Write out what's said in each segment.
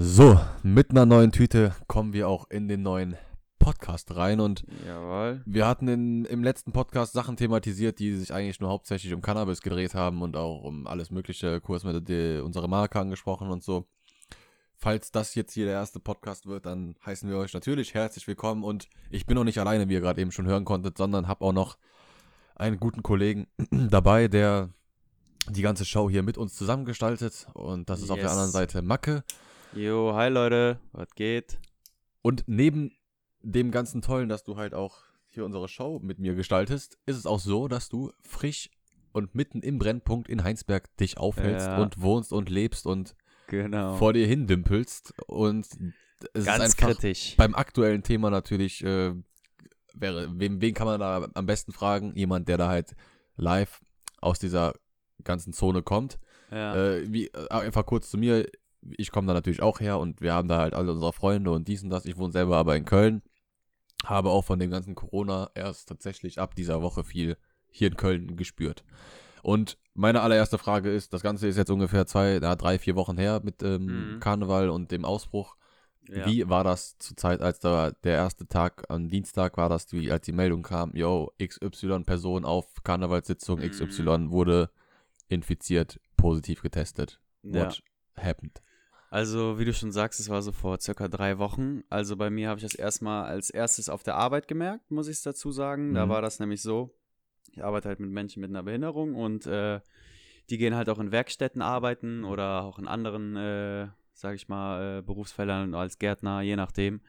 So, mit einer neuen Tüte kommen wir auch in den neuen Podcast rein und Jawohl. wir hatten in, im letzten Podcast Sachen thematisiert, die sich eigentlich nur hauptsächlich um Cannabis gedreht haben und auch um alles mögliche, kurz mit der, unsere Marke angesprochen und so. Falls das jetzt hier der erste Podcast wird, dann heißen wir euch natürlich herzlich willkommen und ich bin auch nicht alleine, wie ihr gerade eben schon hören konntet, sondern habe auch noch einen guten Kollegen dabei, der die ganze Show hier mit uns zusammengestaltet und das ist auf der Yes. anderen Seite Macke. Jo, hi Leute, was geht? Und neben dem ganzen Tollen, dass du halt auch hier unsere Show mit mir gestaltest, ist es auch so, dass du frisch und mitten im Brennpunkt in Heinsberg dich aufhältst Ja. und wohnst und lebst und Genau. vor dir hin dümpelst. Und es Ganz ist einfach kritisch. beim aktuellen Thema natürlich, äh, wäre, wen, wen kann man da am besten fragen? Jemand, der da halt live aus dieser ganzen Zone kommt. Ja. Äh, wie, äh, einfach kurz zu mir. Ich komme da natürlich auch her und wir haben da halt alle unsere Freunde und dies und das. Ich wohne selber aber in Köln. Habe auch von dem ganzen Corona erst tatsächlich ab dieser Woche viel hier in Köln gespürt. Und meine allererste Frage ist, das Ganze ist jetzt ungefähr zwei, ja, drei, vier Wochen her mit ähm, Mhm. Karneval und dem Ausbruch. ja. Wie war das zur Zeit, als da der erste Tag am Dienstag war das, wie, als die Meldung kam, yo, XY Person auf Karnevalssitzung Mhm. XY wurde infiziert, positiv getestet. ja. What happened? Also, wie du schon sagst, es war so vor circa drei Wochen. Also bei mir habe ich das erstmal als erstes auf der Arbeit gemerkt, muss ich es dazu sagen. Da Mhm. war das nämlich so, ich arbeite halt mit Menschen mit einer Behinderung und äh, die gehen halt auch in Werkstätten arbeiten oder auch in anderen, äh, sag ich mal, äh, Berufsfeldern als Gärtner, je nachdem.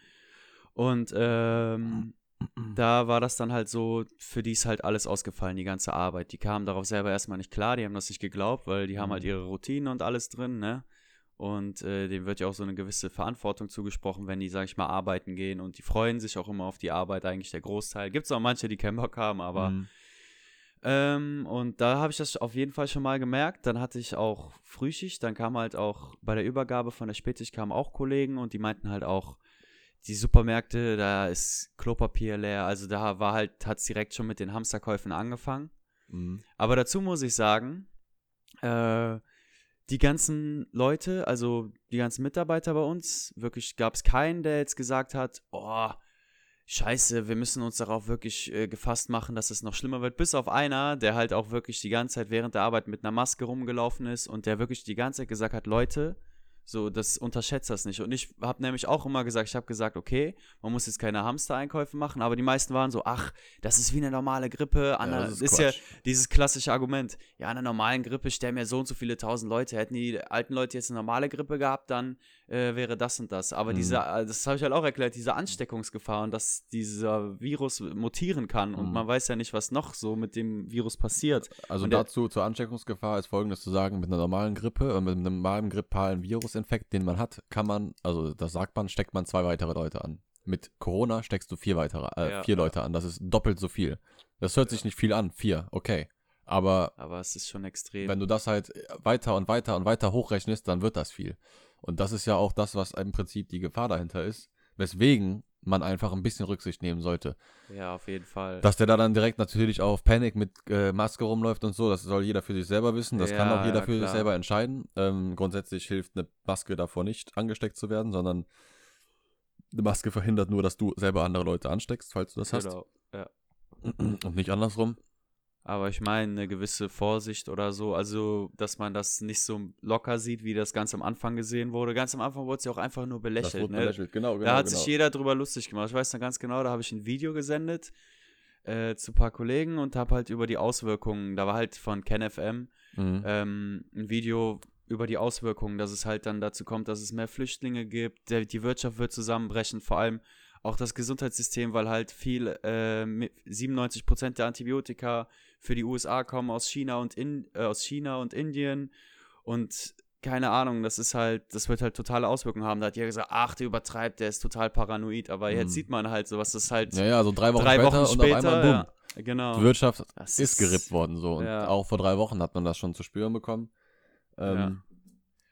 Und ähm, da war das dann halt so, für die ist halt alles ausgefallen, die ganze Arbeit. Die kamen darauf selber erstmal nicht klar, die haben das nicht geglaubt, weil die haben halt ihre Routinen und alles drin, ne? Und äh, dem wird ja auch so eine gewisse Verantwortung zugesprochen, wenn die, sag ich mal, arbeiten gehen und die freuen sich auch immer auf die Arbeit, eigentlich der Großteil. Gibt es auch manche, die keinen Bock haben, aber Mhm. ähm, und da habe ich das auf jeden Fall schon mal gemerkt. Dann hatte ich auch Frühschicht. Dann kam halt auch bei der Übergabe von der Spätschicht kamen auch Kollegen und die meinten halt auch, die Supermärkte, da ist Klopapier leer. Also da war halt, hat es direkt schon mit den Hamsterkäufen angefangen. Mhm. Aber dazu muss ich sagen, äh, die ganzen Leute, also die ganzen Mitarbeiter bei uns, wirklich gab es keinen, der jetzt gesagt hat, oh, scheiße, wir müssen uns darauf wirklich äh, gefasst machen, dass es noch schlimmer wird. Bis auf einer, der halt auch wirklich die ganze Zeit während der Arbeit mit einer Maske rumgelaufen ist und der wirklich die ganze Zeit gesagt hat, Leute, so, das unterschätzt das nicht. Und ich habe nämlich auch immer gesagt, ich habe gesagt, okay, man muss jetzt keine Hamster-Einkäufe machen, aber die meisten waren so, ach, das ist wie eine normale Grippe. An Ja, das ist, ist ja dieses klassische Argument. Ja, an einer normalen Grippe sterben ja so und so viele tausend Leute. Hätten die alten Leute jetzt eine normale Grippe gehabt, dann äh, wäre das und das. Aber Mhm. diese, äh, das habe ich halt auch erklärt, diese Ansteckungsgefahr und dass dieser Virus mutieren kann und Mhm. man weiß ja nicht, was noch so mit dem Virus passiert. Also Und dazu zur Ansteckungsgefahr ist folgendes zu sagen, mit einer normalen Grippe und mit einem normalen grippalen Virusinfekt, den man hat, kann man, also das sagt man, steckt man zwei weitere Leute an. Mit Corona steckst du vier weitere, äh, Ja. vier Leute an. Das ist doppelt so viel. Das hört sich nicht viel an, vier, okay. Aber Aber es ist schon extrem. wenn du das halt weiter und weiter und weiter hochrechnest, dann wird das viel. Und das ist ja auch das, was im Prinzip die Gefahr dahinter ist, weswegen man einfach ein bisschen Rücksicht nehmen sollte. ja, auf jeden Fall. Dass der da dann direkt natürlich auf Panic mit äh, Maske rumläuft und so, das soll jeder für sich selber wissen. Das kann Ja, auch jeder ja, für sich selber entscheiden. Ähm, grundsätzlich hilft eine Maske davor nicht, angesteckt zu werden, sondern eine Maske verhindert nur, dass du selber andere Leute ansteckst, falls du das genau. Ja. hast. Und nicht andersrum. Aber ich meine, eine gewisse Vorsicht oder so, also, dass man das nicht so locker sieht, wie das ganz am Anfang gesehen wurde. Ganz am Anfang wurde es ja auch einfach nur belächelt. ne? belächelt. Genau, genau. da hat genau. sich jeder drüber lustig gemacht. Ich weiß noch ganz genau, da habe ich ein Video gesendet äh, zu ein paar Kollegen und habe halt über die Auswirkungen, da war halt von KenFM Mhm. ähm, ein Video über die Auswirkungen, dass es halt dann dazu kommt, dass es mehr Flüchtlinge gibt, der, die Wirtschaft wird zusammenbrechen, vor allem auch das Gesundheitssystem, weil halt viel, äh, mi- 97 Prozent der Antibiotika für die USA kommen aus China und in, äh, aus China und Indien und keine Ahnung, das ist halt, das wird halt totale Auswirkungen haben. Da hat jeder gesagt, ach, der übertreibt, der ist total paranoid, aber Mhm. jetzt sieht man halt so, was das halt Ja, ja, so drei Wochen drei später Wochen und später, auf einmal, boom. ja, genau. Die Wirtschaft Das ist gerippt worden so. Und ja. auch vor drei Wochen hat man das schon zu spüren bekommen. Ähm, Ja.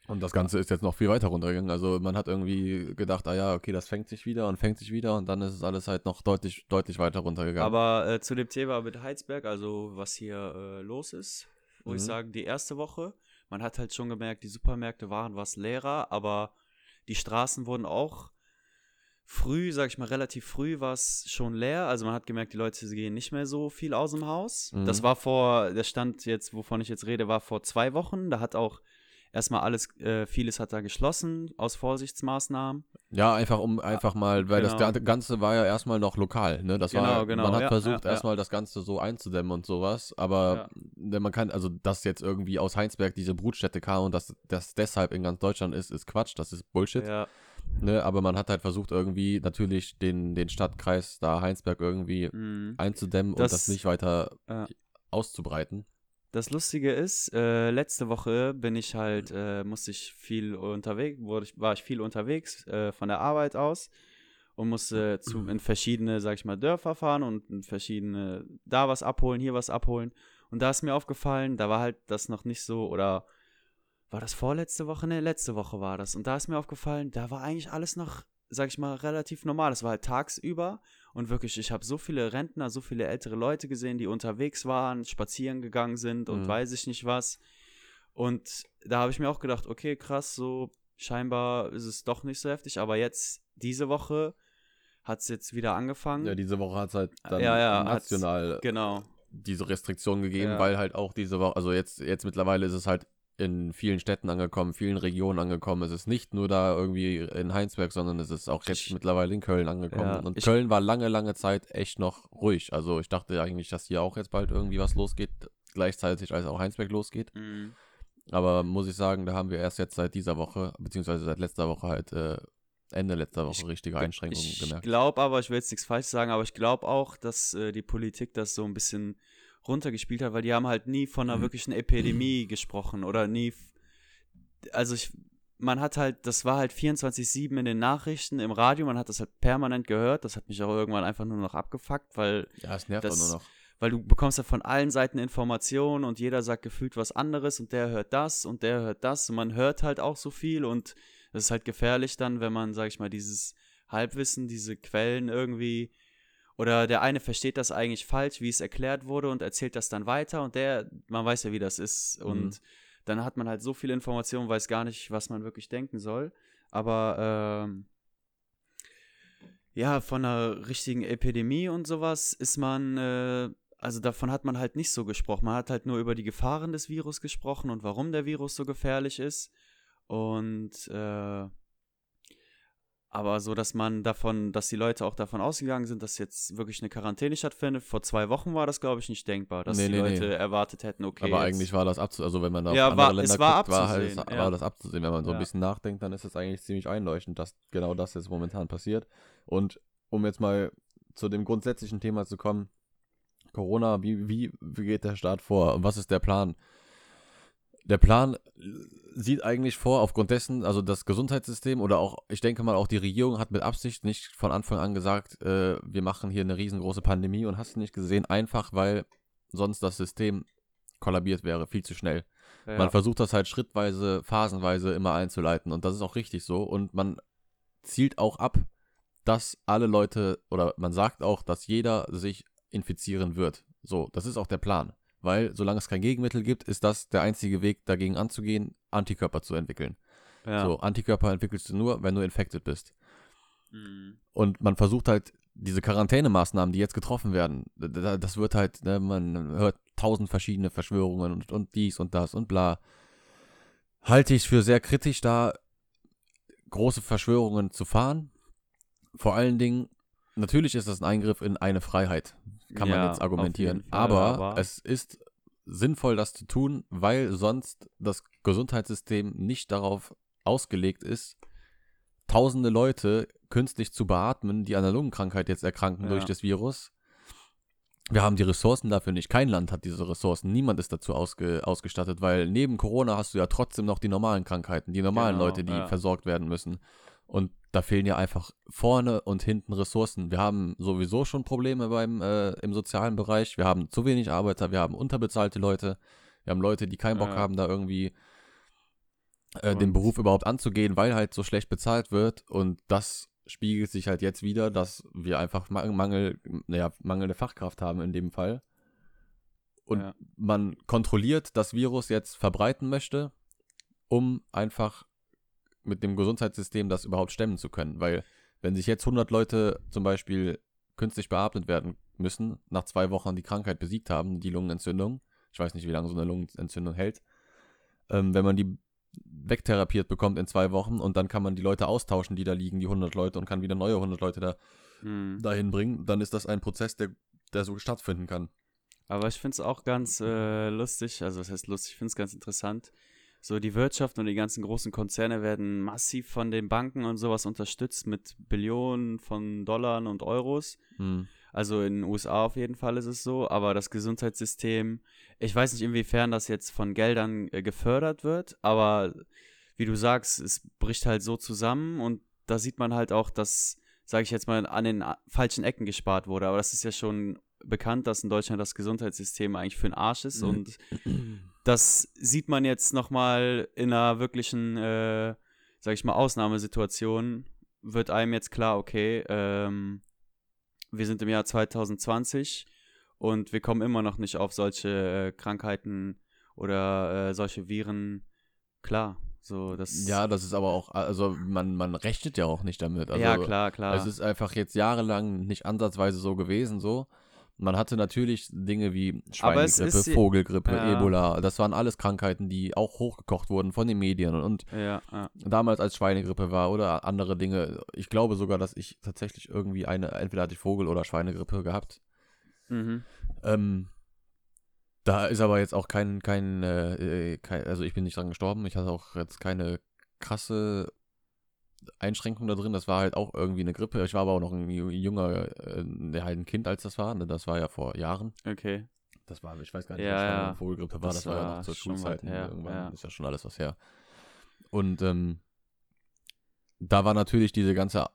Und das Ganze ist jetzt noch viel weiter runtergegangen. Also man hat irgendwie gedacht, ah ja, okay, das fängt sich wieder und fängt sich wieder und dann ist es alles halt noch deutlich, deutlich weiter runtergegangen. Aber äh, zu dem Thema mit Heizberg, also was hier äh, los ist, muss ich Mhm. sagen, die erste Woche, man hat halt schon gemerkt, die Supermärkte waren was leerer, aber Die Straßen wurden auch früh, sag ich mal, relativ früh war es schon leer. Also man hat gemerkt, die Leute gehen nicht mehr so viel aus dem Haus. Mhm. Das war vor, der Stand jetzt, wovon ich jetzt rede, war vor zwei Wochen. Da hat auch erstmal alles, äh, vieles hat da geschlossen aus Vorsichtsmaßnahmen. Ja, einfach um einfach mal, weil Genau. das Ga- Ganze war ja erstmal noch lokal, ne? Das war, Genau, genau, man hat ja, versucht ja, ja. erstmal das Ganze so einzudämmen und sowas, aber ne, man kann, also dass jetzt irgendwie aus Heinsberg diese Brutstätte kam und dass das deshalb in ganz Deutschland ist, ist Quatsch, das ist Bullshit, Ja, ne? Aber man hat halt versucht irgendwie natürlich den, den Stadtkreis da Heinsberg irgendwie mhm. einzudämmen und Das- das nicht weiter auszubreiten. Das Lustige ist, äh, letzte Woche bin ich halt, äh, musste ich viel unterwegs, wurde ich, war ich viel unterwegs äh, von der Arbeit aus und musste zu, in verschiedene, sag ich mal, Dörfer fahren und in verschiedene, da was abholen, hier was abholen. Und da ist mir aufgefallen, da war halt das noch nicht so, oder war das vorletzte Woche? Ne, letzte Woche war das. Und da ist mir aufgefallen, da war eigentlich alles noch, sag ich mal, relativ normal. Es war halt tagsüber und wirklich, ich habe so viele Rentner, so viele ältere Leute gesehen, die unterwegs waren, spazieren gegangen sind und Mhm. weiß ich nicht was. Und da habe ich mir auch gedacht, okay, krass, so scheinbar ist es doch nicht so heftig. Aber jetzt, diese Woche, hat es jetzt wieder angefangen. Ja, diese Woche hat es halt dann Ja, ja, national genau. diese Restriktionen gegeben, Ja. weil halt auch diese Woche, also jetzt, jetzt mittlerweile ist es halt in vielen Städten angekommen, vielen Regionen angekommen. Es ist nicht nur da irgendwie in Heinsberg, sondern es ist auch jetzt Ich- mittlerweile in Köln angekommen. Ja, Und ich- Köln war lange, lange Zeit echt noch ruhig. Also ich dachte eigentlich, dass hier auch jetzt bald irgendwie was losgeht, gleichzeitig als auch Heinsberg losgeht. Mhm. Aber muss ich sagen, da haben wir erst jetzt seit dieser Woche, beziehungsweise seit letzter Woche halt äh, Ende letzter Woche Ich- richtige Einschränkungen Ich gemerkt. glaube aber, ich will jetzt nichts falsch sagen, aber ich glaube auch, dass äh, die Politik das so ein bisschen runtergespielt hat, weil die haben halt nie von einer Mhm. wirklichen Epidemie gesprochen oder nie. Also ich, man hat halt, das war halt 24-7 in den Nachrichten, im Radio, man hat das halt permanent gehört. Das hat mich auch irgendwann einfach nur noch abgefuckt, weil, Ja, es nervt das- auch nur noch. weil du bekommst ja von allen Seiten Informationen und jeder sagt gefühlt was anderes und der hört das und der hört das und man hört halt auch so viel und das ist halt gefährlich dann, wenn man, sag ich mal, dieses Halbwissen, diese Quellen irgendwie oder der eine versteht das eigentlich falsch, wie es erklärt wurde und erzählt das dann weiter und der, man weiß ja, wie das ist Mhm. und dann hat man halt so viele Informationen, weiß gar nicht, was man wirklich denken soll. Aber ähm, ja, von einer richtigen Epidemie und sowas ist man, äh, also davon hat man halt nicht so gesprochen. Man hat halt nur über die Gefahren des Virus gesprochen und warum der Virus so gefährlich ist. Und äh, aber so, dass man davon, dass die Leute auch davon ausgegangen sind, dass jetzt wirklich eine Quarantäne stattfindet. Vor zwei Wochen war das, glaube ich, nicht denkbar, dass Nee, die nee, nee. Leute erwartet hätten, okay. Aber eigentlich war das abzusehen, also wenn man da Ja, auf andere war- Länder es war guckt, war, halt, abzusehen, war ja. das abzusehen. Wenn man so ein Ja. bisschen nachdenkt, dann ist es eigentlich ziemlich einleuchtend, dass genau das jetzt momentan passiert. Und um jetzt mal zu dem grundsätzlichen Thema zu kommen, Corona, wie, wie, wie geht der Staat vor? Und was ist der Plan? Der Plan sieht eigentlich vor, aufgrund dessen, also das Gesundheitssystem oder auch, ich denke mal, auch die Regierung hat mit Absicht nicht von Anfang an gesagt, äh, wir machen hier eine riesengroße Pandemie und hast du nicht gesehen, einfach weil sonst das System kollabiert wäre, viel zu schnell. ja. Man versucht das halt schrittweise, phasenweise immer einzuleiten und das ist auch richtig so und man zielt auch ab, dass alle Leute oder man sagt auch, dass jeder sich infizieren wird. So, das ist auch der Plan, weil solange es kein Gegenmittel gibt, ist das der einzige Weg dagegen anzugehen, Antikörper zu entwickeln. ja. So, Antikörper entwickelst du nur, wenn du infected bist. Mhm. Und man versucht halt diese Quarantänemaßnahmen, die jetzt getroffen werden, da- da- das wird halt, ne, man hört tausend verschiedene Verschwörungen und, und dies und das und bla. Halte ich für sehr kritisch, da große Verschwörungen zu fahren. Vor allen Dingen, natürlich ist das ein Eingriff in eine Freiheit, kann man Ja, jetzt auf argumentieren. Fall, aber, aber- es ist sinnvoll, das zu tun, weil sonst das Gesundheitssystem nicht darauf ausgelegt ist, tausende Leute künstlich zu beatmen, die an einer Lungenkrankheit jetzt erkranken Ja. durch das Virus. Wir haben die Ressourcen dafür nicht. Kein Land hat diese Ressourcen. Niemand ist dazu ausge ausgestattet, weil neben Corona hast du ja trotzdem noch die normalen Krankheiten, die normalen Genau, Leute, die ja. versorgt werden müssen. Und da fehlen ja einfach vorne und hinten Ressourcen. Wir haben sowieso schon Probleme beim, äh, im sozialen Bereich. Wir haben zu wenig Arbeiter, wir haben unterbezahlte Leute, wir haben Leute, die keinen Bock Ja. haben, da irgendwie äh, den Beruf überhaupt anzugehen, weil halt so schlecht bezahlt wird. Und das spiegelt sich halt jetzt wieder, dass wir einfach Ma- Mangel, naja, mangelnde Fachkraft haben in dem Fall. Und Ja. man kontrolliert das Virus jetzt verbreiten möchte, um einfach mit dem Gesundheitssystem das überhaupt stemmen zu können. Weil wenn sich jetzt 100 Leute zum Beispiel künstlich beatmet werden müssen, nach zwei Wochen die Krankheit besiegt haben, die Lungenentzündung, ich weiß nicht, wie lange so eine Lungenentzündung hält, ähm, wenn man die wegtherapiert bekommt in zwei Wochen und dann kann man die Leute austauschen, die da liegen, die 100 Leute und kann wieder neue 100 Leute da Hm. dahin bringen, dann ist das ein Prozess, der, der so stattfinden kann. Aber ich finde es auch ganz äh, lustig, also was heißt lustig, ich finde es ganz interessant. So die Wirtschaft und die ganzen großen Konzerne werden massiv von den Banken und sowas unterstützt mit Billionen von Dollar und Euros. Hm. Also in den USA auf jeden Fall ist es so, aber das Gesundheitssystem, ich weiß nicht, inwiefern das jetzt von Geldern äh, gefördert wird, aber wie du sagst, es bricht halt so zusammen und da sieht man halt auch, dass, sage ich jetzt mal, an den a- falschen Ecken gespart wurde. Aber das ist ja schon bekannt, dass in Deutschland das Gesundheitssystem eigentlich für den Arsch ist Mhm. und das sieht man jetzt nochmal in einer wirklichen, äh, sag ich mal, Ausnahmesituation, wird einem jetzt klar, okay, ähm, wir sind im Jahr 2020 und wir kommen immer noch nicht auf solche äh, Krankheiten oder äh, solche Viren klar. So, das, Ja, das ist aber auch, also man, man rechnet ja auch nicht damit. Also, ja, klar, klar. Es ist einfach jetzt jahrelang nicht ansatzweise so gewesen, so. Man hatte natürlich Dinge wie Schweinegrippe, Vogelgrippe, Ja. Ebola. Das waren alles Krankheiten, die auch hochgekocht wurden von den Medien. Und ja, ja. damals als Schweinegrippe war oder andere Dinge. Ich glaube sogar, dass ich tatsächlich irgendwie eine, entweder hatte ich Vogel- oder Schweinegrippe gehabt. Mhm. Ähm, da ist aber jetzt auch kein, kein, äh, äh, kein, also ich bin nicht dran gestorben. Ich hatte auch jetzt keine krasse Einschränkung da drin. Das war halt auch irgendwie eine Grippe. Ich war aber auch noch ein ju- junger, äh, der halt ein Kind, als das war. Ne? Das war ja vor Jahren. Okay. Das war, ich weiß gar nicht, Ja, was ja. Schweine- Vogelgrippe war. Das Das, war ja noch zur Schulzeit. her, Irgendwann ja. ist ja schon alles was her. Und ähm, da war natürlich diese ganze,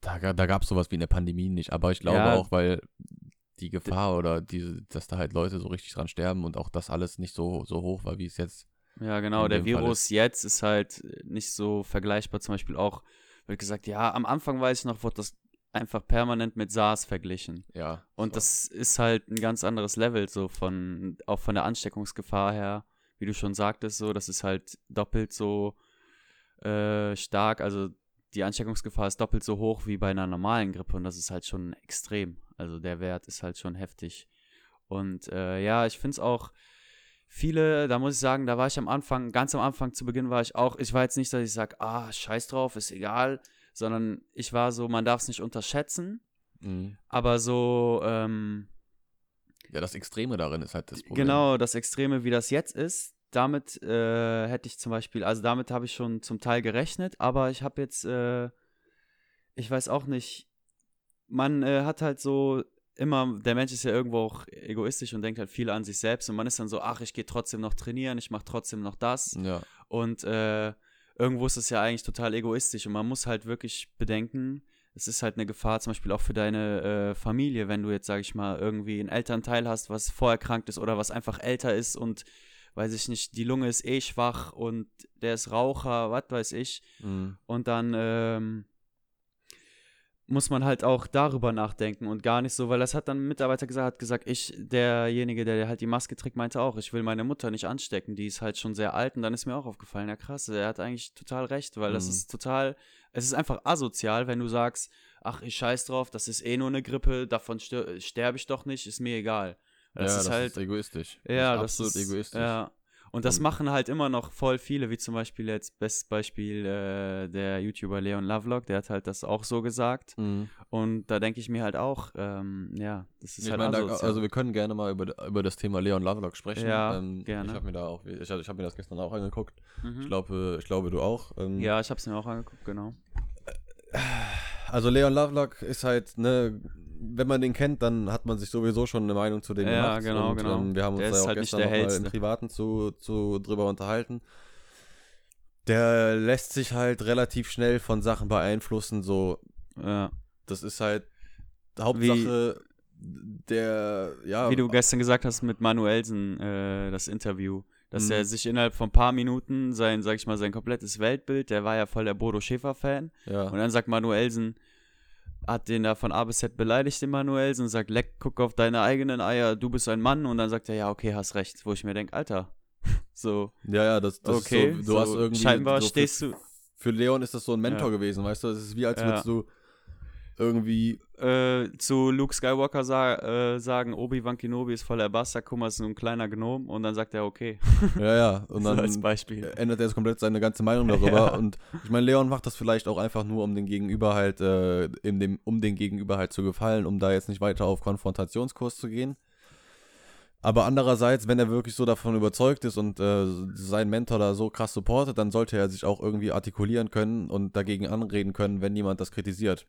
da, da gab es sowas wie eine Pandemie nicht. Aber ich glaube Ja. auch, weil die Gefahr oder diese, dass da halt Leute so richtig dran sterben und auch das alles nicht so, so hoch war, wie es jetzt. Ja, genau. in Der Virus jetzt ist halt nicht so vergleichbar. Zum Beispiel auch, wird gesagt, ja, am Anfang weiß ich noch, wurde das einfach permanent mit SARS verglichen. Ja. Und das ist halt ein ganz anderes Level, so von, auch von der Ansteckungsgefahr her, wie du schon sagtest, so, das ist halt doppelt so äh, stark, also die Ansteckungsgefahr ist doppelt so hoch wie bei einer normalen Grippe und das ist halt schon extrem. Also der Wert ist halt schon heftig. Und äh, ja, ich finde es auch viele, da muss ich sagen, da war ich am Anfang, ganz am Anfang zu Beginn war ich auch, ich war jetzt nicht, dass ich sage, ah, scheiß drauf, ist egal, sondern ich war so, man darf es nicht unterschätzen, Mhm. aber so, ähm, Ja, das Extreme darin ist halt das Problem. Genau, das Extreme, wie das jetzt ist, damit äh, hätte ich zum Beispiel, also damit habe ich schon zum Teil gerechnet, aber ich habe jetzt, äh, ich weiß auch nicht, man äh, hat halt so immer, der Mensch ist ja irgendwo auch egoistisch und denkt halt viel an sich selbst und man ist dann so, ach, ich gehe trotzdem noch trainieren, ich mache trotzdem noch das Ja. und äh, irgendwo ist es ja eigentlich total egoistisch und man muss halt wirklich bedenken, es ist halt eine Gefahr zum Beispiel auch für deine äh, Familie, wenn du jetzt, sag ich mal, irgendwie einen Elternteil hast, was vorerkrankt ist oder was einfach älter ist und weiß ich nicht, die Lunge ist eh schwach und der ist Raucher, was weiß ich. Mhm. Und dann ähm, muss man halt auch darüber nachdenken und gar nicht so, weil das hat dann ein Mitarbeiter gesagt, hat gesagt, ich, derjenige, der halt die Maske trägt, meinte auch, ich will meine Mutter nicht anstecken, die ist halt schon sehr alt und dann ist mir auch aufgefallen, ja krass, er hat eigentlich total recht, weil das Mhm. ist total, es ist einfach asozial, wenn du sagst, ach, ich scheiß drauf, das ist eh nur eine Grippe, davon sterbe ich doch nicht, ist mir egal. Das ja, ist das halt, ist egoistisch. ja, das ist absolut ist, egoistisch. Ja. Und das Und- machen halt immer noch voll viele, wie zum Beispiel jetzt, bestes Beispiel, äh, der YouTuber Leon Lovelock, der hat halt das auch so gesagt. Mhm. Und da denke ich mir halt auch, ähm, ja, das ist Ich halt meine, da, also wir können gerne mal über, über das Thema Leon Lovelock sprechen. Ja, ähm, gerne. Ich habe mir da auch, ich, ich habe mir das gestern auch angeguckt. mhm. Ich glaube, ich glaube du auch. Ähm, Ja, ich habe es mir auch angeguckt, genau. Also Leon Lovelock ist halt, ne, wenn man den kennt, dann hat man sich sowieso schon eine Meinung zu dem Ja, gemacht. genau, und, genau. Ähm, wir haben uns Der ja auch halt nicht gestern der noch mal im. Privaten zu, zu drüber unterhalten. Der lässt sich halt relativ schnell von Sachen beeinflussen, so, Ja. das ist halt Hauptsache der, ja, Wie du gestern gesagt hast mit Manuelsen, äh, das Interview, dass Mhm. er sich innerhalb von ein paar Minuten sein, sag ich mal, sein komplettes Weltbild, der war ja voll der Bodo Schäfer-Fan, ja. Und dann sagt Manuelsen, hat den da von A bis Z beleidigt, den Manuelsen, und sagt, leck, guck auf deine eigenen Eier, du bist ein Mann. Und dann sagt er, ja, okay, hast recht. Wo ich mir denke, Alter, so, Ja, ja, das, das okay, ist so, du so, hast irgendwie scheinbar so stehst für, du, für Leon ist das so ein Mentor Ja. gewesen, weißt du? Es ist wie, als Ja. würdest du irgendwie äh, zu Luke Skywalker sa äh, sagen, Obi-Wan Kenobi ist voller Bastard, guck mal, ist so ein kleiner Gnom und dann sagt er, okay. Ja, ja. Und So dann als Beispiel. ändert er jetzt komplett seine ganze Meinung darüber. Ja. Und ich meine, Leon macht das vielleicht auch einfach nur, um den Gegenüber halt, äh, in dem, um den Gegenüber halt zu gefallen, um da jetzt nicht weiter auf Konfrontationskurs zu gehen. Aber andererseits, wenn er wirklich so davon überzeugt ist und äh, seinen Mentor da so krass supportet, dann sollte er sich auch irgendwie artikulieren können und dagegen anreden können, wenn jemand das kritisiert.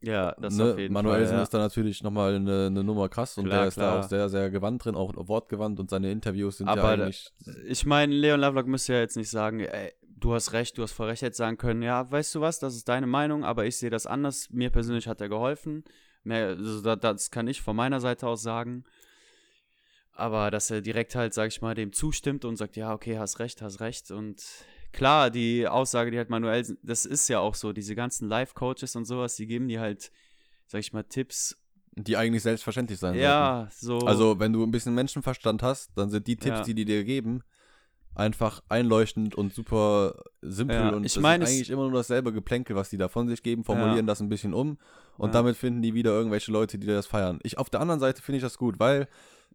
Ja, das ne? auf jeden Manuelsen Fall. Ja. ist da natürlich nochmal eine, eine Nummer krass und Klar, der ist da auch sehr, sehr gewandt drin, auch wortgewandt und seine Interviews sind ja Aber da- eigentlich. Ich meine, Leon Lovelock müsste ja jetzt nicht sagen, ey, du hast recht, du hast voll recht, jetzt sagen können, ja, weißt du was, das ist deine Meinung, aber ich sehe das anders. Mir persönlich hat er geholfen. Mehr, also da, das kann ich von meiner Seite aus sagen. Aber dass er direkt halt, sag ich mal, dem zustimmt und sagt, ja, okay, hast recht, hast recht. Und klar, die Aussage, die halt Manuel, das ist ja auch so, diese ganzen Life-Coaches und sowas, die geben dir halt, sag ich mal, Tipps. die eigentlich selbstverständlich sein Ja, so. sollten. Also, wenn du ein bisschen Menschenverstand hast, dann sind die Tipps, Ja. die die dir geben, einfach einleuchtend und super simpel Ja, und ich ist es- eigentlich immer nur dasselbe Geplänkel, was die da von sich geben, formulieren das ein bisschen um und Ja. damit finden die wieder irgendwelche Leute, die das feiern. Ich auf der anderen Seite finde ich das gut, weil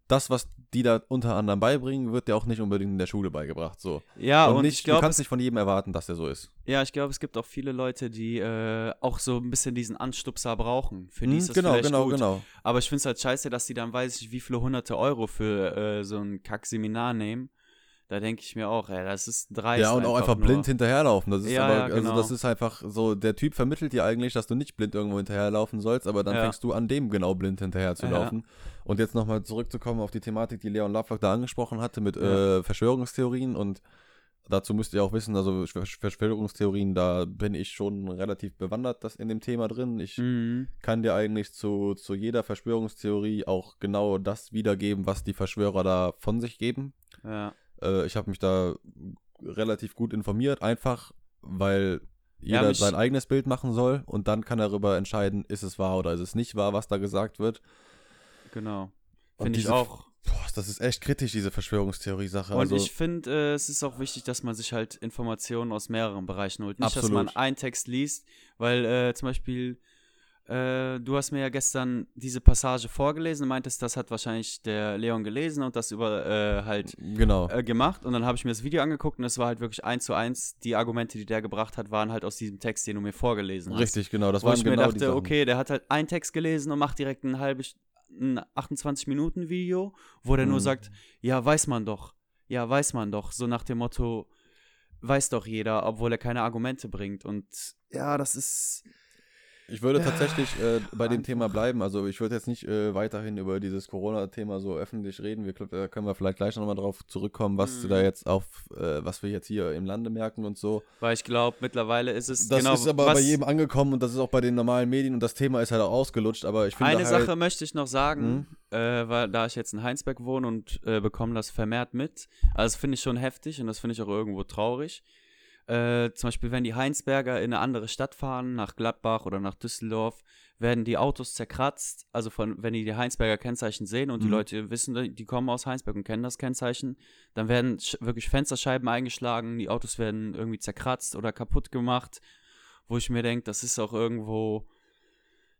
das, was die da unter anderem beibringen, wird dir auch nicht unbedingt in der Schule beigebracht. So. ja, und und, nicht, ich du kannst nicht von jedem erwarten, dass der so ist. Ja, ich glaube, es gibt auch viele Leute, die äh, auch so ein bisschen diesen Anstupser brauchen. Für die Hm, ist das genau, vielleicht genau, gut. genau. Aber ich finde es halt scheiße, dass die dann weiß ich wie viele hunderte Euro für äh, so ein Kack-Seminar nehmen. Da denke ich mir auch, ey, das ist dreist. Ja, und auch einfach nur. blind hinterherlaufen. Das ist Ja, aber, ja, also genau. das ist einfach so, der Typ vermittelt dir eigentlich, dass du nicht blind irgendwo hinterherlaufen sollst, aber dann Ja. fängst du an, dem genau blind hinterher zu laufen. Und jetzt nochmal zurückzukommen auf die Thematik, die Leon Lovelock da angesprochen hatte mit äh, Verschwörungstheorien und dazu müsst ihr auch wissen, also Versch- Verschwörungstheorien, da bin ich schon relativ bewandert das in dem Thema drin. Ich Mhm. kann dir eigentlich zu, zu jeder Verschwörungstheorie auch genau das wiedergeben, was die Verschwörer da von sich geben. Ja. Äh, ich habe mich da relativ gut informiert, einfach weil Ja, jeder mich- sein eigenes Bild machen soll und dann kann er darüber entscheiden, ist es wahr oder ist es nicht wahr, was da gesagt wird. Genau. Finde ich auch. Boah, das ist echt kritisch, diese Verschwörungstheorie-Sache. Und Also, ich finde, äh, es ist auch wichtig, dass man sich halt Informationen aus mehreren Bereichen holt. Nicht, dass Absolut. man einen Text liest, weil äh, zum Beispiel, äh, du hast mir ja gestern diese Passage vorgelesen und meintest, das hat wahrscheinlich der Leon gelesen und das über äh, halt genau. äh, gemacht. Und dann habe ich mir das Video angeguckt und es war halt wirklich eins zu eins. Die Argumente, die der gebracht hat, waren halt aus diesem Text, den du mir vorgelesen hast. Richtig, genau. Das Wo waren ich mir genau dachte, okay, der hat halt einen Text gelesen und macht direkt ein halbes, ein 28-Minuten-Video, wo der nur Mhm. sagt, ja, weiß man doch. Ja, weiß man doch. So nach dem Motto, weiß doch jeder, obwohl er keine Argumente bringt. Und ja, das ist. Ich würde tatsächlich äh, bei dem. Thema bleiben. Also ich würde jetzt nicht äh, weiterhin über dieses Corona-Thema so öffentlich reden. Wir, da können wir vielleicht gleich nochmal drauf zurückkommen, was Mhm. da jetzt auf, äh, was wir jetzt hier im Lande merken und so. Weil ich glaube, mittlerweile ist es Das genau. ist aber was, bei jedem angekommen und das ist auch bei den normalen Medien und das Thema ist halt auch ausgelutscht, aber ich finde Eine halt, Sache möchte ich noch sagen, äh, weil da ich jetzt in Heinsberg wohne und äh, bekomme das vermehrt mit. Also das finde ich schon heftig und das finde ich auch irgendwo traurig. Äh, zum Beispiel, wenn die Heinsberger in eine andere Stadt fahren, nach Gladbach oder nach Düsseldorf, werden die Autos zerkratzt. Also von, wenn die die Heinsberger Kennzeichen sehen und die Mhm. Leute wissen, die kommen aus Heinsberg und kennen das Kennzeichen, dann werden wirklich Fensterscheiben eingeschlagen, die Autos werden irgendwie zerkratzt oder kaputt gemacht, wo ich mir denke, das ist auch irgendwo,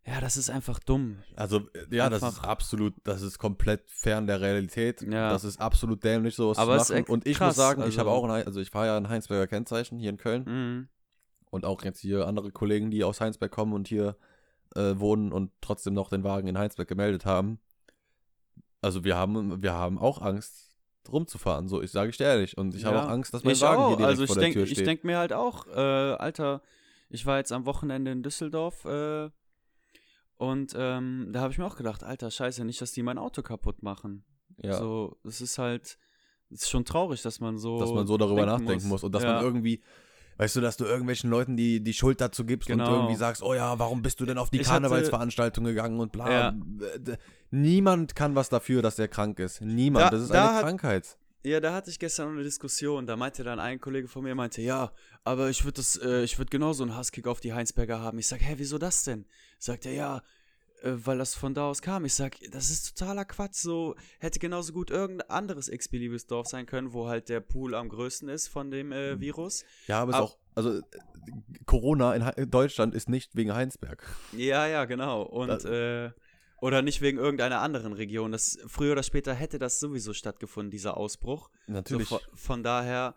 ja, das ist einfach dumm. Also, ja, das ist Einfach- absolut, das ist komplett fern der Realität. Ja. Das ist absolut dämlich, sowas Aber zu machen. Und ich krass, muss sagen, ich also- habe auch, ein, also ich fahre ja ein Heinsberger Kennzeichen hier in Köln Mhm. und auch jetzt hier andere Kollegen, die aus Heinsberg kommen und hier äh, wohnen und trotzdem noch den Wagen in Heinsberg gemeldet haben. Also wir haben, wir haben auch Angst, rumzufahren, so ich sage ich dir ehrlich. Und ich habe Ja. auch Angst, dass mein Ich Wagen auch. hier direkt also ich vor der Tür denke, ich steht. denke mir halt auch, äh, Alter, ich war jetzt am Wochenende in Düsseldorf äh, und ähm, da habe ich mir auch gedacht, Alter, scheiße, nicht, dass die mein Auto kaputt machen. ja. So, es ist halt, es ist schon traurig, dass man so, dass man so darüber denken nachdenken muss. und dass ja. man irgendwie, weißt du, dass du irgendwelchen Leuten die, die Schuld dazu gibst Genau. und irgendwie sagst, oh ja, warum bist du denn auf die Ich hatte- Karnevalsveranstaltung gegangen und bla. Ja. D- Niemand kann was dafür, dass er krank ist. Niemand. Da- das ist da eine hat- Krankheit. Ja, da hatte ich gestern noch eine Diskussion. Da meinte dann ein Kollege von mir, meinte, ja, aber ich würde das, äh, ich würde genauso einen Hasskick auf die Heinsberger haben. Ich sag, hä, wieso das denn? Sagt er, ja, äh, weil das von da aus kam. Ich sag, das ist totaler Quatsch. So hätte genauso gut irgendein anderes x-beliebiges Dorf sein können, wo halt der Pool am größten ist von dem äh, Virus. Ja, aber es ist auch, also äh, Corona in Deutschland ist nicht wegen Heinsberg. Ja, ja, genau. Und Das- äh, oder nicht wegen irgendeiner anderen Region. Das früher oder später hätte das sowieso stattgefunden, dieser Ausbruch. Natürlich. So, von, von daher.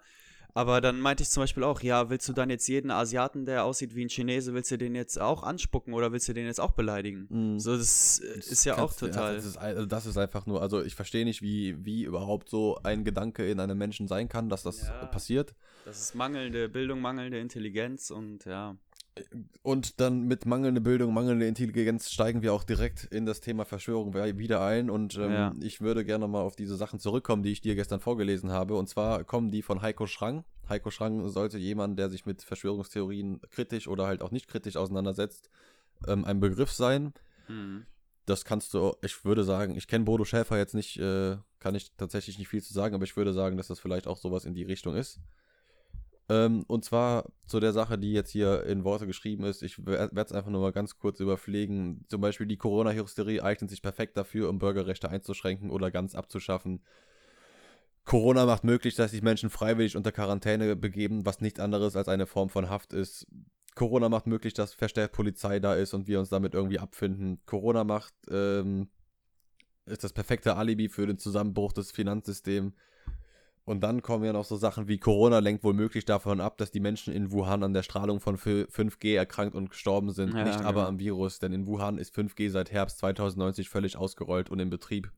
Aber dann meinte ich zum Beispiel auch, ja, willst du dann jetzt jeden Asiaten, der aussieht wie ein Chinese, willst du den jetzt auch anspucken oder willst du den jetzt auch beleidigen? Mhm. So, das äh, ist ja auch total. das, ist, also das ist einfach nur, also ich verstehe nicht, wie, wie überhaupt so ein Gedanke in einem Menschen sein kann, dass das Ja. passiert. Das ist mangelnde Bildung, mangelnde Intelligenz und ja. Und dann mit mangelnder Bildung, mangelnder Intelligenz steigen wir auch direkt in das Thema Verschwörung wieder ein. Und ähm, Ja. ich würde gerne mal auf diese Sachen zurückkommen, die ich dir gestern vorgelesen habe. Und zwar kommen die von Heiko Schrang. Heiko Schrang sollte jemand, der sich mit Verschwörungstheorien kritisch oder halt auch nicht kritisch auseinandersetzt, ähm, ein Begriff sein. Mhm. Das kannst du, ich würde sagen, ich kenne Bodo Schäfer jetzt nicht, äh, kann ich tatsächlich nicht viel zu sagen, aber ich würde sagen, dass das vielleicht auch sowas in die Richtung ist. Ähm, und zwar zu der Sache, die jetzt hier in Worte geschrieben ist. Ich werde es einfach nur mal ganz kurz überpflegen. Zum Beispiel die Corona-Hysterie eignet sich perfekt dafür, um Bürgerrechte einzuschränken oder ganz abzuschaffen. Corona macht möglich, dass sich Menschen freiwillig unter Quarantäne begeben, was nichts anderes als eine Form von Haft ist. Corona macht möglich, dass verstärkt Polizei da ist und wir uns damit irgendwie abfinden. Corona macht, ähm, ist das perfekte Alibi für den Zusammenbruch des Finanzsystems. Und dann kommen ja noch so Sachen wie Corona lenkt wohl möglich davon ab, dass die Menschen in Wuhan an der Strahlung von 5G erkrankt und gestorben sind, Ja, nicht aber genau. am Virus, denn in Wuhan ist 5G seit Herbst 2090 völlig ausgerollt und in Betrieb.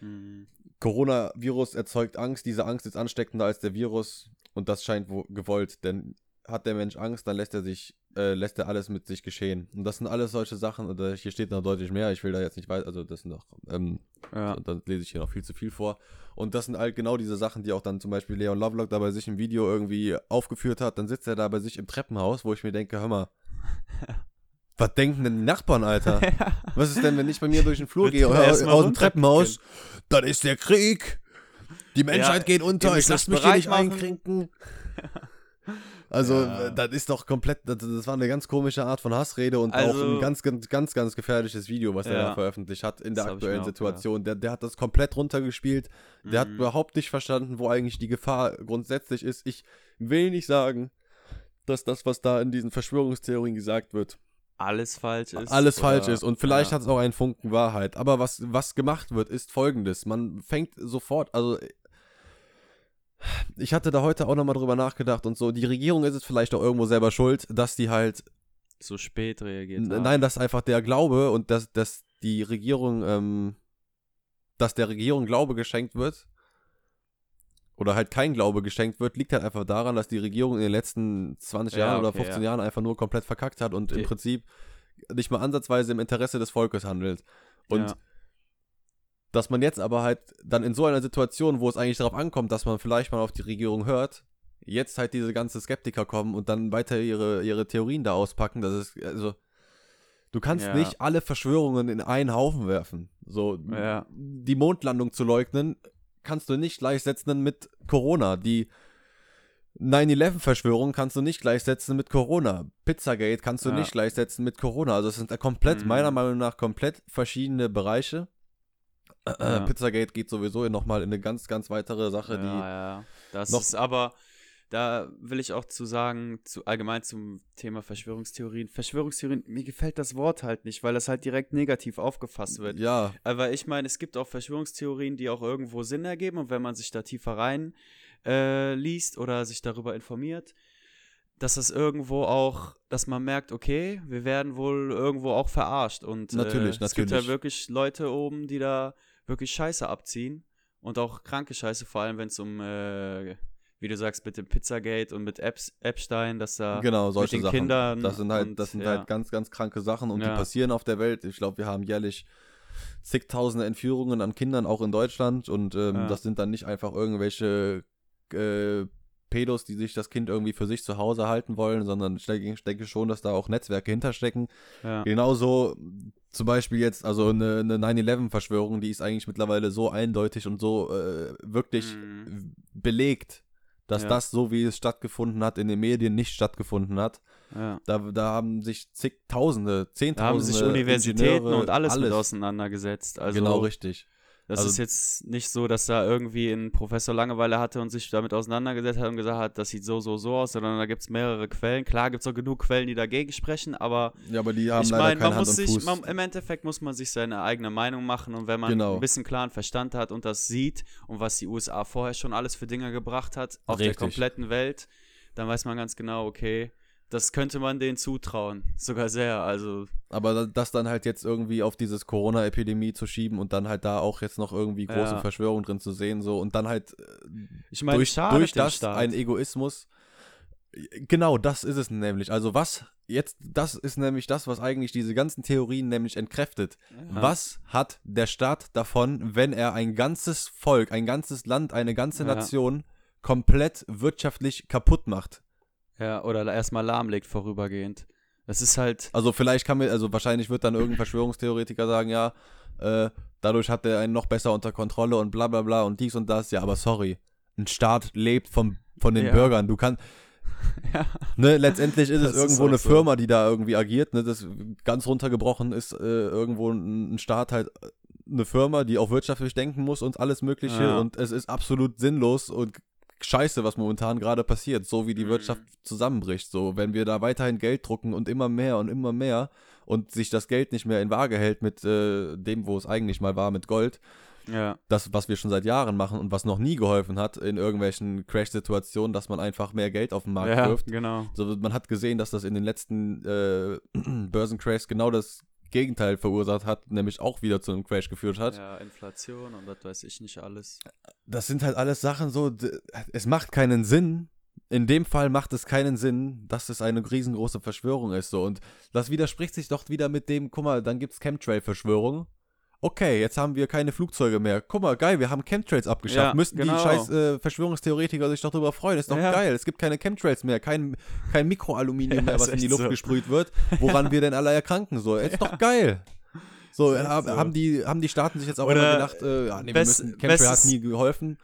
Mhm. Coronavirus erzeugt Angst, diese Angst ist ansteckender als der Virus und das scheint wo gewollt, denn hat der Mensch Angst, dann lässt er sich, äh, lässt er alles mit sich geschehen. Und das sind alles solche Sachen, oder hier steht noch deutlich mehr, ich will da jetzt nicht weiter, also das sind noch, ähm, Ja. und dann lese ich hier noch viel zu viel vor. Und das sind halt genau diese Sachen, die auch dann zum Beispiel Leon Lovelock da bei sich im Video irgendwie aufgeführt hat. Dann sitzt er da bei sich im Treppenhaus, wo ich mir denke, hör mal, was denken denn die Nachbarn, Alter? Was ist denn, wenn ich bei mir durch den Flur gehe, man aus, dem Treppenhaus, dann ist der Krieg. Die Menschheit geht unter, ich müsst lass das mich hier nicht machen. einkrinken. Also, Ja. äh, das ist doch komplett, das, das war eine ganz komische Art von Hassrede und auch Also- ein ganz, ganz, ganz, ganz gefährliches Video, was er Ja. da veröffentlicht hat in der Das mir aktuellen auch Situation. Der, der hat das komplett runtergespielt. Der hat Mhm. überhaupt nicht verstanden, wo eigentlich die Gefahr grundsätzlich ist. Ich will nicht sagen, dass das, was da in diesen Verschwörungstheorien gesagt wird, alles falsch ist. alles falsch oder- ist. Und vielleicht ja. hat es auch einen Funken Wahrheit. Aber was, was gemacht wird, ist folgendes. Man fängt sofort, also ich hatte da heute auch nochmal drüber nachgedacht und so, die Regierung ist es vielleicht auch irgendwo selber schuld, dass die halt, so spät reagiert. haben. nein, dass einfach der Glaube und dass, dass die Regierung, ähm, dass der Regierung Glaube geschenkt wird oder halt kein Glaube geschenkt wird, liegt halt einfach daran, dass die Regierung in den letzten 20 Ja, Jahren oder okay, 15 ja. Jahren einfach nur komplett verkackt hat und im Okay. Prinzip nicht mal ansatzweise im Interesse des Volkes handelt. Und ja. Dass man jetzt aber halt dann in so einer Situation, wo es eigentlich darauf ankommt, dass man vielleicht mal auf die Regierung hört, jetzt halt diese ganze Skeptiker kommen und dann weiter ihre, ihre Theorien da auspacken, das ist, also, du kannst Ja. nicht alle Verschwörungen in einen Haufen werfen. So, Ja. die Mondlandung zu leugnen, kannst du nicht gleichsetzen mit Corona. Die 9-11-Verschwörung kannst du nicht gleichsetzen mit Corona. Pizzagate kannst du Ja. nicht gleichsetzen mit Corona. Also es sind komplett, Mhm. meiner Meinung nach, komplett verschiedene Bereiche. Äh, Ja. Pizzagate geht sowieso nochmal in eine ganz, ganz weitere Sache, ja, die. ja. Das noch- ist aber, da will ich auch zu sagen, zu, allgemein zum Thema Verschwörungstheorien. Verschwörungstheorien, mir gefällt das Wort halt nicht, weil das halt direkt negativ aufgefasst wird. Ja, Aber ich meine, es gibt auch Verschwörungstheorien, die auch irgendwo Sinn ergeben und wenn man sich da tiefer rein äh, liest oder sich darüber informiert, dass das irgendwo auch, dass man merkt, okay, wir werden wohl irgendwo auch verarscht und Natürlich, äh, es gibt ja natürlich. wirklich Leute oben, die da wirklich Scheiße abziehen und auch kranke Scheiße, vor allem wenn es um, äh, wie du sagst, mit dem Pizzagate und mit Epps, Epstein, dass da genau, solche den Sachen. Kindern das sind halt, und- das sind ja. halt ganz, ganz kranke Sachen und die Ja. passieren auf der Welt. Ich glaube, wir haben jährlich zigtausende Entführungen an Kindern, auch in Deutschland. Und ähm, Ja. das sind dann nicht einfach irgendwelche äh, Pedos, die sich das Kind irgendwie für sich zu Hause halten wollen, sondern ich denke, ich denke schon, dass da auch Netzwerke hinterstecken. ja. Genauso zum Beispiel jetzt, also eine, eine 9-11-Verschwörung, die ist eigentlich mittlerweile so eindeutig und so äh, wirklich Mhm. belegt, dass Ja. das, so wie es stattgefunden hat, in den Medien nicht stattgefunden hat. ja. Da, da haben sich zigtausende, Da zehntausende haben sich Universitäten Ingenieure, und alles, mit alles auseinandergesetzt. Also, genau richtig. Das Also- ist jetzt nicht so, dass da irgendwie ein Professor Langeweile hatte und sich damit auseinandergesetzt hat und gesagt hat, das sieht so, so, so aus, sondern da gibt es mehrere Quellen. Klar gibt es auch genug Quellen, die dagegen sprechen, aber Ja, aber die haben ich meine, man muss sich, man, im Endeffekt muss man sich seine eigene Meinung machen und wenn man Genau. ein bisschen klaren Verstand hat und das sieht und was die USA vorher schon alles für Dinge gebracht hat auf der Richtig. kompletten Welt, dann weiß man ganz genau, okay, das könnte man denen zutrauen. Sogar sehr, also Aber da- das dann halt jetzt irgendwie auf dieses Corona-Epidemie zu schieben und dann halt da auch jetzt noch irgendwie große Ja. Verschwörung drin zu sehen, so und dann halt äh, ich meine, durch, durch das Staat. ein Egoismus. Genau, das ist es nämlich. Also was jetzt, das ist nämlich das, was eigentlich diese ganzen Theorien nämlich entkräftet. Ja. Was hat der Staat davon, wenn er ein ganzes Volk, ein ganzes Land, eine ganze Ja. Nation komplett wirtschaftlich kaputt macht? Ja, oder erstmal lahmlegt vorübergehend. Das ist halt, Also vielleicht kann mir, also wahrscheinlich wird dann irgendein Verschwörungstheoretiker sagen, ja, äh, dadurch hat er einen noch besser unter Kontrolle und bla bla bla und dies und das. Ja, aber sorry, ein Staat lebt vom, von den Ja. Bürgern. Du kannst, ja, ne, letztendlich ist Das es ist irgendwo auch eine so. Firma, die da irgendwie agiert. Ne, das ganz runtergebrochen ist äh, irgendwo ein, ein Staat halt äh, eine Firma, die auch wirtschaftlich denken muss und alles Mögliche. Ja. Und es ist absolut sinnlos und scheiße, was momentan gerade passiert, so wie die Mhm. Wirtschaft zusammenbricht. So, wenn wir da weiterhin Geld drucken und immer mehr und immer mehr und sich das Geld nicht mehr in Waage hält mit äh, dem, wo es eigentlich mal war, mit Gold, ja, das, was wir schon seit Jahren machen und was noch nie geholfen hat in irgendwelchen Crash-Situationen, dass man einfach mehr Geld auf den Markt ja, wirft. genau. So, man hat gesehen, dass das in den letzten äh, Börsencrashs genau das Gegenteil verursacht hat, nämlich auch wieder zu einem Crash geführt hat. Ja, Inflation und was weiß ich nicht alles. Das sind halt alles Sachen so, es macht keinen Sinn. In dem Fall macht es keinen Sinn, dass es eine riesengroße Verschwörung ist. So. Und das widerspricht sich doch wieder mit dem, guck mal, dann gibt es Chemtrail-Verschwörung. Okay, jetzt haben wir keine Flugzeuge mehr. Guck mal, geil, wir haben Chemtrails abgeschafft. Ja, Müssten genau. die scheiß äh, Verschwörungstheoretiker sich doch darüber freuen. Ist doch Ja. geil. Es gibt keine Chemtrails mehr, kein, kein Mikroaluminium Ja, mehr, was in die Luft so. gesprüht wird, woran wir denn alle erkranken. So, ist doch geil. So, Ist echt hab, so. haben, die, haben die Staaten sich jetzt auch immer gedacht, äh, ja, nee, wir best- müssen, Chemtrail hat nie geholfen.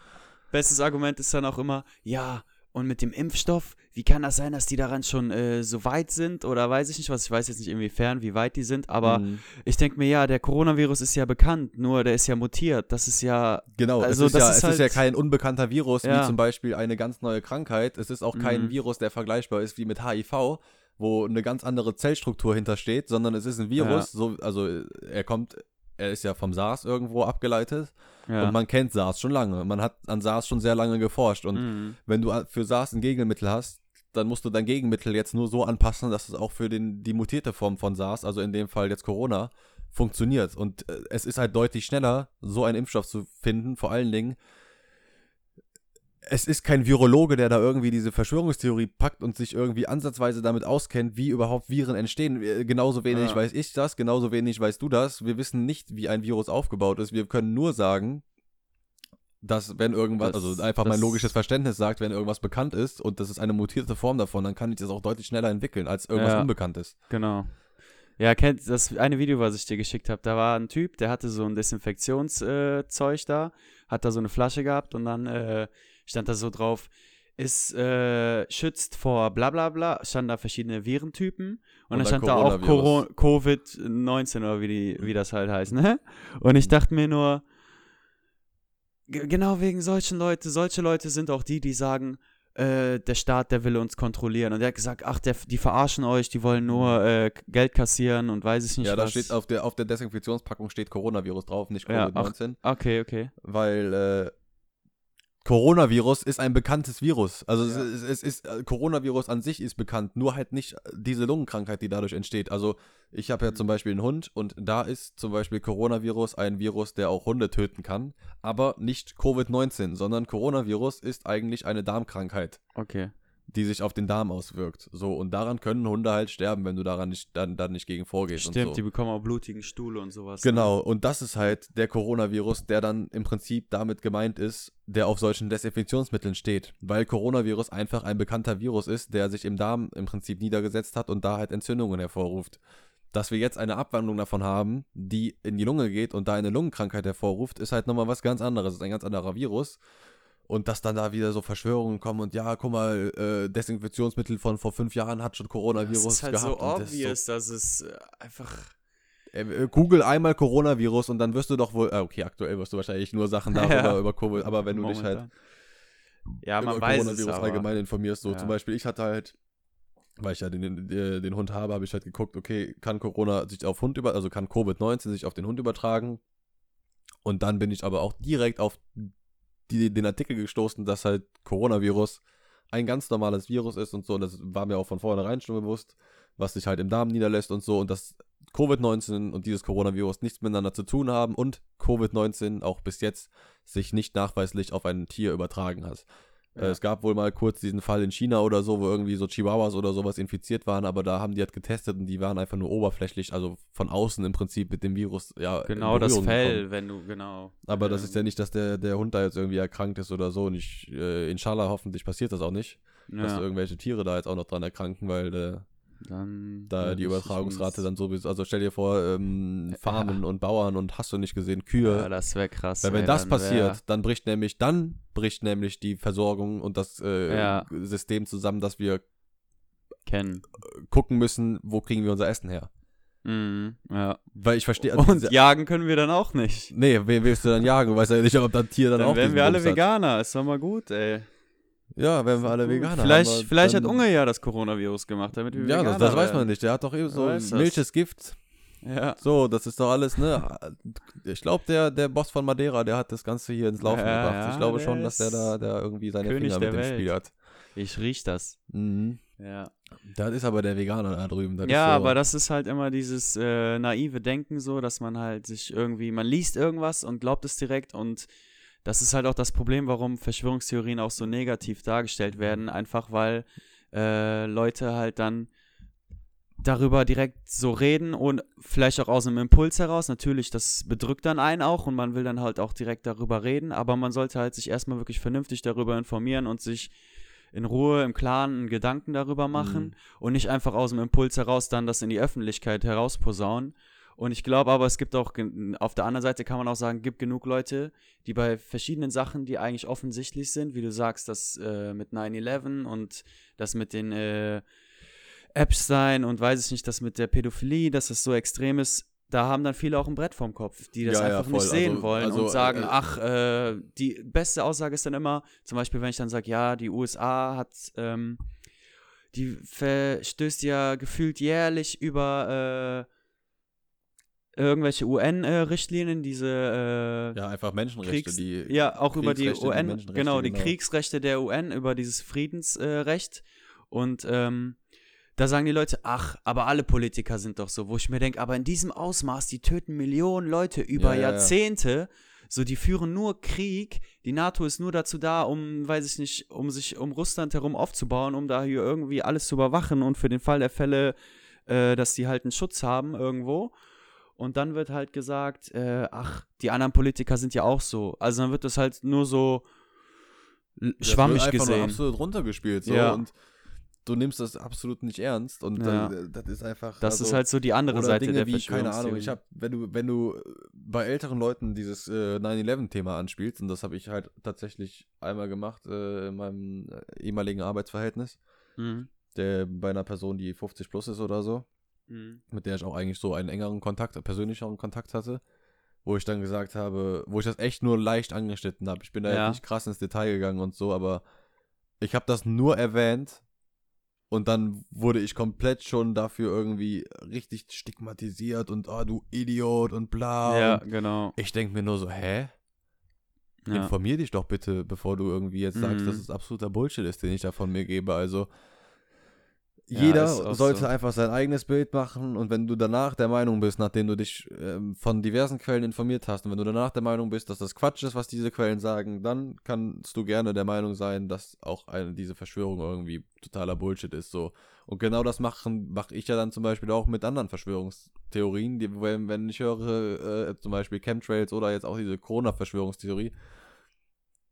Bestes Argument ist dann auch immer, ja, und mit dem Impfstoff, wie kann das sein, dass die daran schon äh, so weit sind oder weiß ich nicht was, ich weiß jetzt nicht inwiefern, wie weit die sind, aber Mhm. ich denke mir, ja, der Coronavirus ist ja bekannt, nur der ist ja mutiert, das ist ja, Genau, Also es, ist das ja, ist es ist ja halt- kein unbekannter Virus, wie Ja. zum Beispiel eine ganz neue Krankheit. Es ist auch kein Mhm. Virus, der vergleichbar ist wie mit HIV, wo eine ganz andere Zellstruktur hintersteht, sondern es ist ein Virus, so, also äh, er kommt, er ist ja vom SARS irgendwo abgeleitet ja. und man kennt SARS schon lange. Man hat an SARS schon sehr lange geforscht und Mhm. wenn du für SARS ein Gegenmittel hast, dann musst du dein Gegenmittel jetzt nur so anpassen, dass es auch für den, die mutierte Form von SARS, also in dem Fall jetzt Corona, funktioniert. Und äh, es ist halt deutlich schneller, so einen Impfstoff zu finden. Vor allen Dingen, es ist kein Virologe, der da irgendwie diese Verschwörungstheorie packt und sich irgendwie ansatzweise damit auskennt, wie überhaupt Viren entstehen. Äh, Genauso wenig Ja. weiß ich das, genauso wenig weißt du das. Wir wissen nicht, wie ein Virus aufgebaut ist. Wir können nur sagen, dass wenn irgendwas, Das- also einfach mein logisches Verständnis sagt, wenn irgendwas bekannt ist und das ist eine mutierte Form davon, dann kann ich das auch deutlich schneller entwickeln, als irgendwas Ja. Unbekanntes. Genau. Ja, kennt das eine Video, was ich dir geschickt habe, da war ein Typ, der hatte so ein Desinfektionszeug äh, da, hat da so eine Flasche gehabt und dann äh, stand da so drauf, ist äh, schützt vor bla bla bla, standen da verschiedene Virentypen und, Und dann stand da auch Coronavirus. Coro- Covid-19 oder wie, die, wie das halt heißt, ne? Und ich dachte mir nur, ge- genau wegen solchen Leute, solche Leute sind auch die, die sagen, äh, der Staat, der will uns kontrollieren. Und der hat gesagt, ach, der, die verarschen euch, die wollen nur äh, k- Geld kassieren und weiß ich nicht Ja, da was. steht auf der, auf der Desinfektionspackung steht Coronavirus drauf, nicht Ja, ach. Covid-19. Okay, okay. weil äh, Coronavirus ist ein bekanntes Virus. Also Ja. es, es, es ist äh, Coronavirus an sich ist bekannt, nur halt nicht diese Lungenkrankheit, die dadurch entsteht. Also ich habe ja Mhm. zum Beispiel einen Hund und da ist zum Beispiel Coronavirus ein Virus, der auch Hunde töten kann, aber nicht Covid-19, sondern Coronavirus ist eigentlich eine Darmkrankheit, Okay. Die sich auf den Darm auswirkt. So und daran können Hunde halt sterben, wenn du daran nicht dann, dann nicht gegen vorgehst. Stimmt, so. die bekommen auch blutigen Stuhl und sowas. ne? Genau, und das ist halt der Coronavirus, der dann im Prinzip damit gemeint ist, der auf solchen Desinfektionsmitteln steht. Weil Coronavirus einfach ein bekannter Virus ist, der sich im Darm im Prinzip niedergesetzt hat und da halt Entzündungen hervorruft. Dass wir jetzt eine Abwandlung davon haben, die in die Lunge geht und da eine Lungenkrankheit hervorruft, ist halt nochmal was ganz anderes. Es ist ein ganz anderer Virus. Und dass dann da wieder so Verschwörungen kommen und ja, guck mal, äh, Desinfektionsmittel von vor fünf Jahren hat schon Das Coronavirus ist halt gehabt. so und das ist obvious, dass es äh, einfach. äh, Google einmal Coronavirus und dann wirst du doch wohl, äh, okay, aktuell wirst du wahrscheinlich nur Sachen darüber Ja. über Covid, aber wenn du dich halt. Ja, man über weiß Coronavirus es aber. allgemein informierst, so Ja. zum Beispiel, ich hatte halt, weil ich ja den, den, den Hund habe, habe ich halt geguckt, okay, kann Corona sich auf Hund über, also kann Covid-19 sich auf den Hund übertragen? Und dann bin ich aber auch direkt auf die, den Artikel gestoßen, dass halt Coronavirus ein ganz normales Virus ist und so. Und das war mir auch von vornherein schon bewusst, was sich halt im Darm niederlässt und so. Und dass Covid-19 und dieses Coronavirus nichts miteinander zu tun haben und Covid-19 auch bis jetzt sich nicht nachweislich auf ein Tier übertragen hat. Äh, Ja. Es gab wohl mal kurz diesen Fall in China oder so, wo irgendwie so Chihuahuas oder sowas infiziert waren, aber da haben die halt getestet und die waren einfach nur oberflächlich, also von außen im Prinzip mit dem Virus, ja. Genau, das Fell, gekommen. wenn du, genau. Aber das ähm, ist ja nicht, dass der, der Hund da jetzt irgendwie erkrankt ist oder so. Und ich, äh, inshallah, hoffentlich passiert das auch nicht, dass ja, irgendwelche Tiere da jetzt auch noch dran erkranken, weil äh, dann, da ja, die Übertragungsrate dann sowieso, also stell dir vor, ähm, Farmen und Bauern und hast du nicht gesehen, Kühe. Ja, das wäre krass. weil wenn ey, das dann passiert, wär- dann bricht nämlich, dann bricht nämlich die Versorgung und das äh, Ja. System zusammen, dass wir kennen. gucken müssen, wo kriegen wir unser Essen her. Mhm, ja. Weil ich verstehe. also Und jagen können wir dann auch nicht. Nee, wen willst du dann jagen? Du weißt ja nicht, ob das Tier dann, Dann, auch wären diesen wir alle hat. Veganer. Ist doch mal gut, ey. Ja, wären wir alle. Veganer. Vielleicht, aber vielleicht hat dann- Unge ja das Coronavirus gemacht, damit wir Ja, das, Veganer das weiß werden. man nicht. Der hat doch eben so Wer weiß das? Milch ist Gift. Ja. So, das ist doch alles, ne? Ich glaube, der, der Boss von Madeira, der hat das Ganze hier ins Laufen Ja, gebracht. ja, ich glaube schon, dass der da der irgendwie seine König Finger mit dem Welt. Spiel hat. Ich riech das. Mhm. Ja. Das ist aber der Veganer da drüben. Das ja, ist so, aber das ist halt immer dieses äh, naive Denken so, dass man halt sich irgendwie, man liest irgendwas und glaubt es direkt und das ist halt auch das Problem, warum Verschwörungstheorien auch so negativ dargestellt werden, einfach weil äh, Leute halt dann darüber direkt so reden und vielleicht auch aus einem Impuls heraus. Natürlich, das bedrückt dann einen auch und man will dann halt auch direkt darüber reden, aber man sollte halt sich erstmal wirklich vernünftig darüber informieren und sich in Ruhe im Klaren Gedanken darüber machen Mhm. und nicht einfach aus dem Impuls heraus dann das in die Öffentlichkeit herausposaunen. Und ich glaube aber, es gibt auch, auf der anderen Seite kann man auch sagen, gibt genug Leute, die bei verschiedenen Sachen, die eigentlich offensichtlich sind, wie du sagst, das äh, mit 9-11 und das mit den äh, Epstein und weiß ich nicht, das mit der Pädophilie, dass das so extrem ist, da haben dann viele auch ein Brett vorm Kopf, die das Ja, ja, einfach nicht voll. sehen Also- wollen also, und sagen, äh, ach, äh, die beste Aussage ist dann immer, zum Beispiel, wenn ich dann sage, ja, die USA hat, ähm, die verstößt ja gefühlt jährlich über äh, irgendwelche UN-Richtlinien, diese äh, Ja, einfach Menschenrechte, Kriegs die. ja auch über die die UN, genau, die genau. Kriegsrechte der UN, über dieses Friedensrecht. Äh, und ähm, da sagen die Leute, ach, aber alle Politiker sind doch so, wo ich mir denke, aber in diesem Ausmaß, die töten Millionen Leute über Ja, ja, ja. Jahrzehnte, so die führen nur Krieg, die NATO ist nur dazu da, um, weiß ich nicht, um sich um Russland herum aufzubauen, um da hier irgendwie alles zu überwachen und für den Fall der Fälle, äh, dass die halt einen Schutz haben irgendwo. Und dann wird halt gesagt, äh, ach, die anderen Politiker sind ja auch so. Also dann wird das halt nur so l- das schwammig wird einfach Nur gesehen. absolut runtergespielt. So, Ja. Und du nimmst das absolut nicht ernst. Und Ja. dann, äh, das ist einfach. Das also, ist halt so die andere Seite Dinge der wie, keine Ahnung, ich habe, wenn du, wenn du äh, bei älteren Leuten dieses äh, 9-11-Thema anspielst, und das habe ich halt tatsächlich einmal gemacht äh, in meinem äh, ehemaligen Arbeitsverhältnis, Mhm. der bei einer Person, die 50 plus ist oder so, Mhm. mit der ich auch eigentlich so einen engeren Kontakt, persönlicheren Kontakt hatte, wo ich dann gesagt habe, wo ich das echt nur leicht angeschnitten habe. Ich bin da Ja. jetzt nicht krass ins Detail gegangen und so, aber ich habe das nur erwähnt und dann wurde ich komplett schon dafür irgendwie richtig stigmatisiert und ah, du Idiot und bla. Ja, Und genau. ich denke mir nur so, hä? Ja. Informier dich doch bitte, bevor du irgendwie jetzt sagst, Mhm. dass es absoluter Bullshit ist, den ich da von mir gebe. Also jeder auch sollte so. einfach sein eigenes Bild machen und wenn du danach der Meinung bist, nachdem du dich ähm, von diversen Quellen informiert hast und wenn du danach der Meinung bist, dass das Quatsch ist, was diese Quellen sagen, dann kannst du gerne der Meinung sein, dass auch eine, diese Verschwörung irgendwie totaler Bullshit ist. So. Und genau das machen mache ich ja dann zum Beispiel auch mit anderen Verschwörungstheorien, die, wenn, wenn ich höre, äh, zum Beispiel Chemtrails oder jetzt auch diese Corona-Verschwörungstheorie,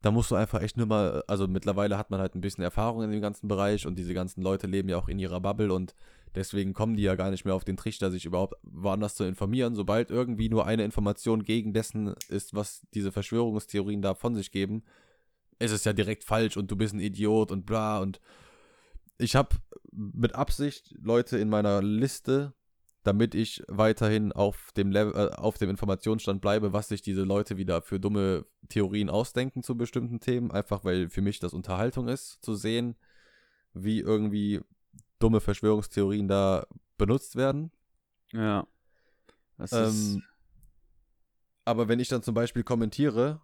da musst du einfach echt nur mal, also mittlerweile hat man halt ein bisschen Erfahrung in dem ganzen Bereich und diese ganzen Leute leben ja auch in ihrer Bubble und deswegen kommen die ja gar nicht mehr auf den Trichter, sich überhaupt woanders zu informieren. Sobald irgendwie nur eine Information gegen dessen ist, was diese Verschwörungstheorien da von sich geben, ist es ja direkt falsch und du bist ein Idiot und bla und ich habe mit Absicht Leute in meiner Liste damit ich weiterhin auf dem, Level, äh, auf dem Informationsstand bleibe, was sich diese Leute wieder für dumme Theorien ausdenken zu bestimmten Themen. Einfach weil für mich das Unterhaltung ist, zu sehen, wie irgendwie dumme Verschwörungstheorien da benutzt werden. Ja. Das Ähm, ist, aber wenn ich dann zum Beispiel kommentiere,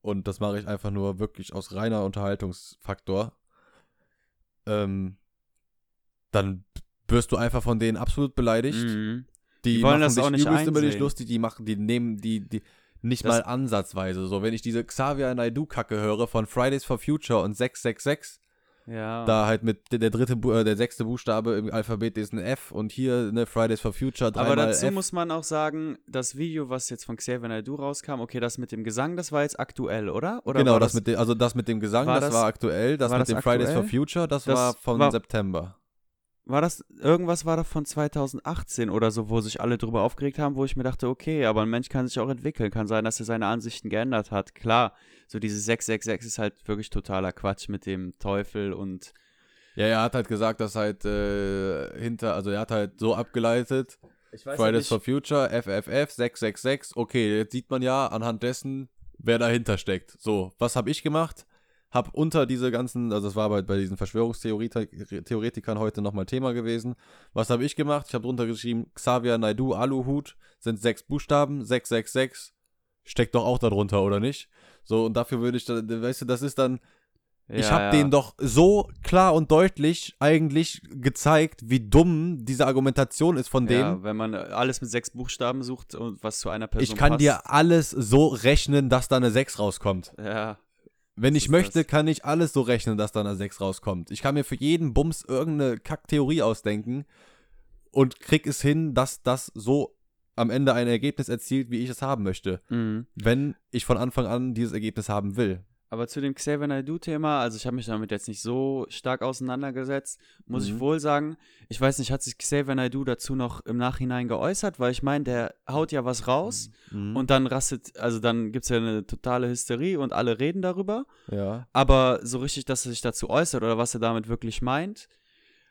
und das mache ich einfach nur wirklich aus reiner Unterhaltungsfaktor, ähm, dann wirst du einfach von denen absolut beleidigt. Mhm. Die, Die wollen das auch nicht übelst über dich lustig, die machen, die nehmen, die, die nicht Das- mal ansatzweise. So, wenn ich diese Xavier Naidoo-Kacke höre von Fridays for Future und 666, Ja. da halt mit der, dritte, äh, der sechste Buchstabe im Alphabet ist ein F und hier, ne, Fridays for Future, Aber dazu F. muss man auch sagen, das Video, was jetzt von Xavier Naidoo rauskam, okay, das mit dem Gesang, das war jetzt aktuell, oder? Oder genau, war das, mit dem, also das mit dem Gesang, war das, das- war aktuell, das mit das dem Fridays for aktuell? Future, das, Das war von war- September. War das, irgendwas war da von 2018 oder so, wo sich alle drüber aufgeregt haben, wo ich mir dachte, okay, aber ein Mensch kann sich auch entwickeln, kann sein, dass er seine Ansichten geändert hat. Klar, so dieses 666 ist halt wirklich totaler Quatsch mit dem Teufel und Ja, er hat halt gesagt, dass halt äh, hinter, also er hat halt so abgeleitet, ich weiß Fridays for Future, FFF, 666, okay, jetzt sieht man ja anhand dessen, wer dahinter steckt. So, was habe ich gemacht? Hab unter diese ganzen, also das war bei, bei diesen Verschwörungstheoretikern heute nochmal Thema gewesen. Was habe ich gemacht? Ich habe drunter geschrieben, Xavier Naidu Aluhut sind sechs Buchstaben, 666, steckt doch auch darunter, oder nicht? So, und dafür würde ich, dann, weißt du, das ist dann, ich Ja, habe ja. denen doch so klar und deutlich eigentlich gezeigt, wie dumm diese Argumentation ist von dem. Ja, wenn man alles mit sechs Buchstaben sucht und was zu einer Person ich kann passt. dir alles so rechnen, dass da eine 6 rauskommt. Ja, Wenn ich möchte, das? kann ich alles so rechnen, dass da eine 6 rauskommt. Ich kann mir für jeden Bums irgendeine Kacktheorie ausdenken und krieg es hin, dass das so am Ende ein Ergebnis erzielt, wie ich es haben möchte. mhm. Wenn ich von Anfang an dieses Ergebnis haben will. Aber zu dem Xavier Naidoo-Thema, also ich habe mich damit jetzt nicht so stark auseinandergesetzt, muss ich Mhm. wohl sagen. Ich weiß nicht, hat sich Xavier Naidoo dazu noch im Nachhinein geäußert? Weil ich meine, der haut ja was raus Mhm. und dann rastet, also dann gibt es ja eine totale Hysterie und alle reden darüber. ja. Aber so richtig, dass er sich dazu äußert oder was er damit wirklich meint,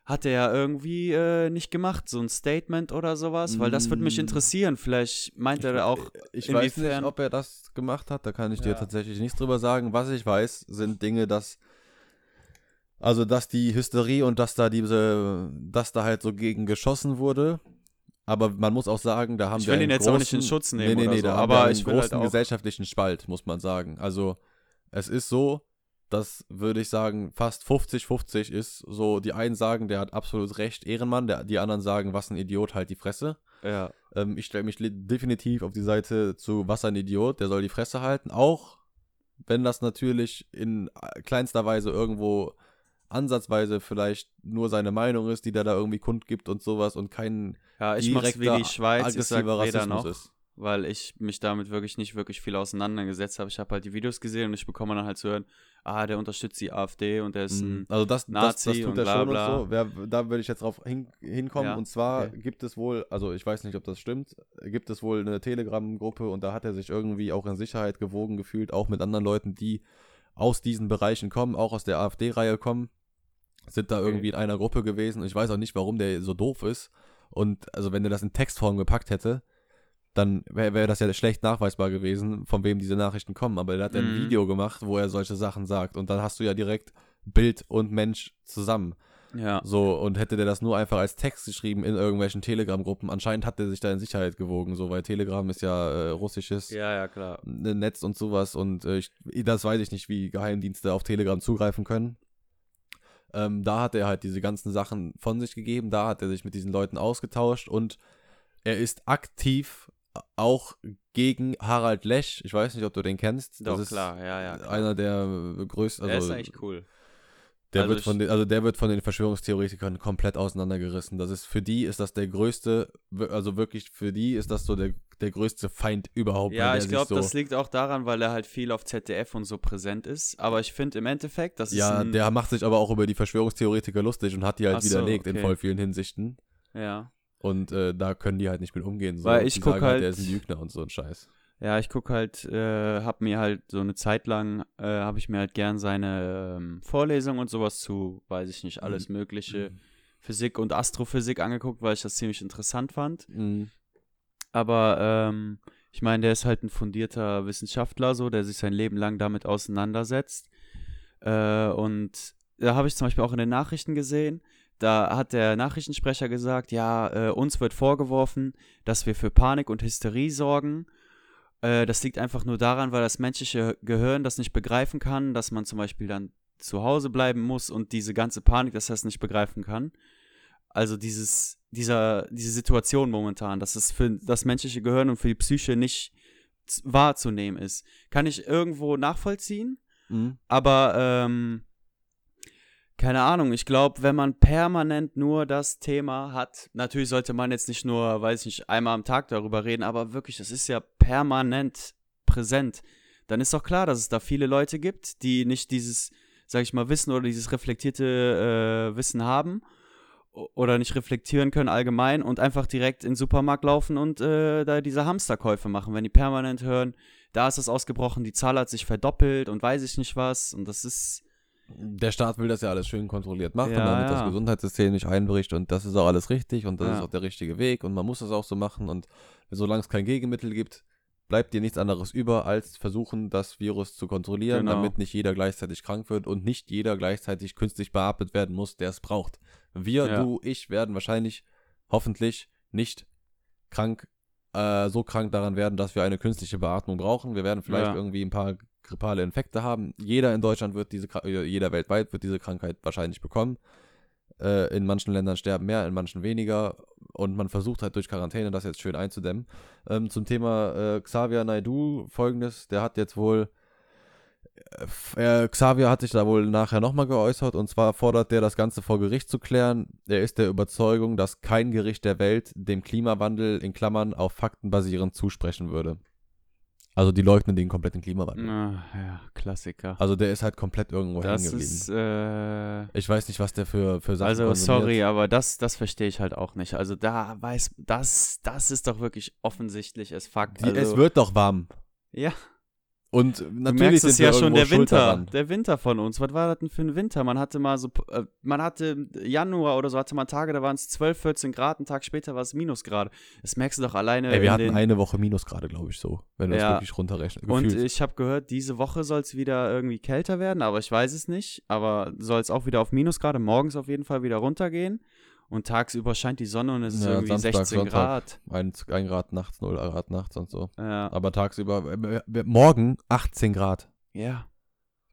hat er ja irgendwie äh, nicht gemacht, so ein Statement oder sowas, weil das würde mich Mm. interessieren. Vielleicht meint er auch, Ich weiß inwiefern- nicht, ob er das gemacht hat, da kann ich dir Ja. tatsächlich nichts drüber sagen. Was ich weiß, sind Dinge, dass also dass die Hysterie und dass da diese, dass da halt so gegen geschossen wurde. Aber man muss auch sagen, da haben Ich wir will einen ihn jetzt auch nicht in großen- Schutz nehmen Nee, nee, oder nee, so, da haben aber wir einen ich will halt großen auch- gesellschaftlichen Spalt, muss man sagen. Also es ist so, dass würde ich sagen, fast 50-50 ist. So, die einen sagen, der hat absolut recht, Ehrenmann, der, die anderen sagen, was ein Idiot, halt die Fresse. ja, Ähm, ich stelle mich definitiv auf die Seite zu Was ein Idiot, der soll die Fresse halten. Auch wenn das natürlich in äh, kleinster Weise irgendwo ansatzweise vielleicht nur seine Meinung ist, die der da irgendwie kundgibt und sowas und kein ja, ich mach's wie die Schweiz, ich sag aggressiver weder Rassismus noch. ist. Weil ich mich damit wirklich nicht wirklich viel auseinandergesetzt habe. Ich habe halt die Videos gesehen und ich bekomme dann halt zu hören, ah, der unterstützt die AfD und der ist ein Also das, das, das Nazi tut und er bla, schon bla. und so. Wer, da würde ich jetzt drauf hin, hinkommen. Ja, Und zwar okay. gibt es wohl, also ich weiß nicht, ob das stimmt, gibt es wohl eine Telegram-Gruppe und da hat er sich irgendwie auch in Sicherheit gewogen gefühlt, auch mit anderen Leuten, die aus diesen Bereichen kommen, auch aus der AfD-Reihe kommen, sind da Okay. irgendwie in einer Gruppe gewesen. Und ich weiß auch nicht, warum der so doof ist. Und also wenn er das in Textform gepackt hätte, dann wäre wär das ja schlecht nachweisbar gewesen, von wem diese Nachrichten kommen. Aber er hat ja ein Mhm. Video gemacht, wo er solche Sachen sagt. Und dann hast du ja direkt Bild und Mensch zusammen. ja. So, und hätte der das nur einfach als Text geschrieben in irgendwelchen Telegram-Gruppen, anscheinend hat er sich da in Sicherheit gewogen, so, weil Telegram ist ja äh, russisches Ja, ja, klar. äh, Netz und sowas und äh, ich, das weiß ich nicht, wie Geheimdienste auf Telegram zugreifen können. Ähm, da hat er halt diese ganzen Sachen von sich gegeben, da hat er sich mit diesen Leuten ausgetauscht und er ist aktiv auch gegen Harald Lesch. Ich weiß nicht, ob du den kennst. Doch, das ist klar, ja, ja. Klar. einer der größten. der Also, ist eigentlich cool. der Also wird von den, also der wird von den Verschwörungstheoretikern komplett auseinandergerissen. Das ist für die ist das der größte, also wirklich für die ist das so der, der größte Feind überhaupt. Ja, der ich glaube, so, das liegt auch daran, weil er halt viel auf ZDF und so präsent ist. Aber ich finde im Endeffekt, das ist Ja, der macht sich aber auch über die Verschwörungstheoretiker lustig und hat die halt Ach so, widerlegt in okay. voll vielen Hinsichten. ja. Und äh, da können die halt nicht mit umgehen. So. Weil ich die guck sagen halt, halt- der ist ein Lügner und so ein Scheiß. Ja, ich gucke halt, äh, hab mir halt so eine Zeit lang, äh, habe ich mir halt gern seine ähm, Vorlesungen und sowas zu, weiß ich nicht, alles Mhm. Mögliche Physik und Astrophysik angeguckt, weil ich das ziemlich interessant fand. Mhm. Aber ähm, ich meine, der ist halt ein fundierter Wissenschaftler, so, der sich sein Leben lang damit auseinandersetzt. Äh, und da habe ich zum Beispiel auch in den Nachrichten gesehen, da hat der Nachrichtensprecher gesagt, ja, äh, uns wird vorgeworfen, dass wir für Panik und Hysterie sorgen. Äh, das liegt einfach nur daran, weil das menschliche Gehirn das nicht begreifen kann, dass man zum Beispiel dann zu Hause bleiben muss und diese ganze Panik, dass er es nicht begreifen kann. Also dieses, dieser, diese Situation momentan, dass es für das menschliche Gehirn und für die Psyche nicht wahrzunehmen ist, kann ich irgendwo nachvollziehen. Mhm. Aber ähm, keine Ahnung, ich glaube, wenn man permanent nur das Thema hat, natürlich sollte man jetzt nicht nur, weiß ich nicht, einmal am Tag darüber reden, aber wirklich, das ist ja permanent präsent. Dann ist doch klar, dass es da viele Leute gibt, die nicht dieses, sag ich mal, Wissen oder dieses reflektierte äh, Wissen haben oder nicht reflektieren können allgemein und einfach direkt in den Supermarkt laufen und äh, da diese Hamsterkäufe machen, wenn die permanent hören, da ist es ausgebrochen, die Zahl hat sich verdoppelt und weiß ich nicht was und das ist Der Staat will das ja alles schön kontrolliert machen, Ja, damit ja. das Gesundheitssystem nicht einbricht und das ist auch alles richtig und das Ja. ist auch der richtige Weg und man muss das auch so machen und solange es kein Gegenmittel gibt, bleibt dir nichts anderes über, als versuchen, das Virus zu kontrollieren, Genau. damit nicht jeder gleichzeitig krank wird und nicht jeder gleichzeitig künstlich beatmet werden muss, der es braucht. Wir, du, ich werden wahrscheinlich, hoffentlich nicht krank, äh, so krank daran werden, dass wir eine künstliche Beatmung brauchen. Wir werden vielleicht Ja. irgendwie ein paar grippale Infekte haben. Jeder in Deutschland wird diese, äh, jeder weltweit wird diese Krankheit wahrscheinlich bekommen. Äh, in manchen Ländern sterben mehr, in manchen weniger. Und man versucht halt durch Quarantäne das jetzt schön einzudämmen. Ähm, zum Thema äh, Xavier Naidu folgendes, der hat jetzt wohl äh, Xavier hat sich da wohl nachher nochmal geäußert und zwar fordert der das Ganze vor Gericht zu klären. Er ist der Überzeugung, dass kein Gericht der Welt dem Klimawandel in Klammern auf Fakten basierend zusprechen würde. Also die leugnen den kompletten Klimawandel. Ah, ja, Klassiker. Also der ist halt komplett irgendwo hängen Das geblieben. ist, äh, ich weiß nicht, was der für, für Sachen also konsumiert. sorry, aber das, das verstehe ich halt auch nicht. Also da weiß, das, das ist doch wirklich offensichtlich as fuck. Die, also, es wird doch warm. ja, Und du natürlich merkst es ja schon der Winter, daran. der Winter von uns. Was war das denn für ein Winter? Man hatte mal so, äh, man hatte Januar oder so, hatte man Tage, da waren es 12, 14 Grad, einen Tag später war es Minusgrade. Das merkst du doch alleine Ey, wir hatten eine Woche Minusgrade, glaube ich, so, wenn du Ja. das wirklich runterrechnest. Und ich habe gehört, diese Woche soll es wieder irgendwie kälter werden, aber ich weiß es nicht. Aber soll es auch wieder auf Minusgrade, morgens auf jeden Fall wieder runtergehen. Und tagsüber scheint die Sonne und es ist Ja, irgendwie Samstag, 16 Sonntag. Grad. ein, ein Grad nachts, 0 Grad nachts und so. Ja. Aber tagsüber, äh, äh, morgen 18 Grad. ja,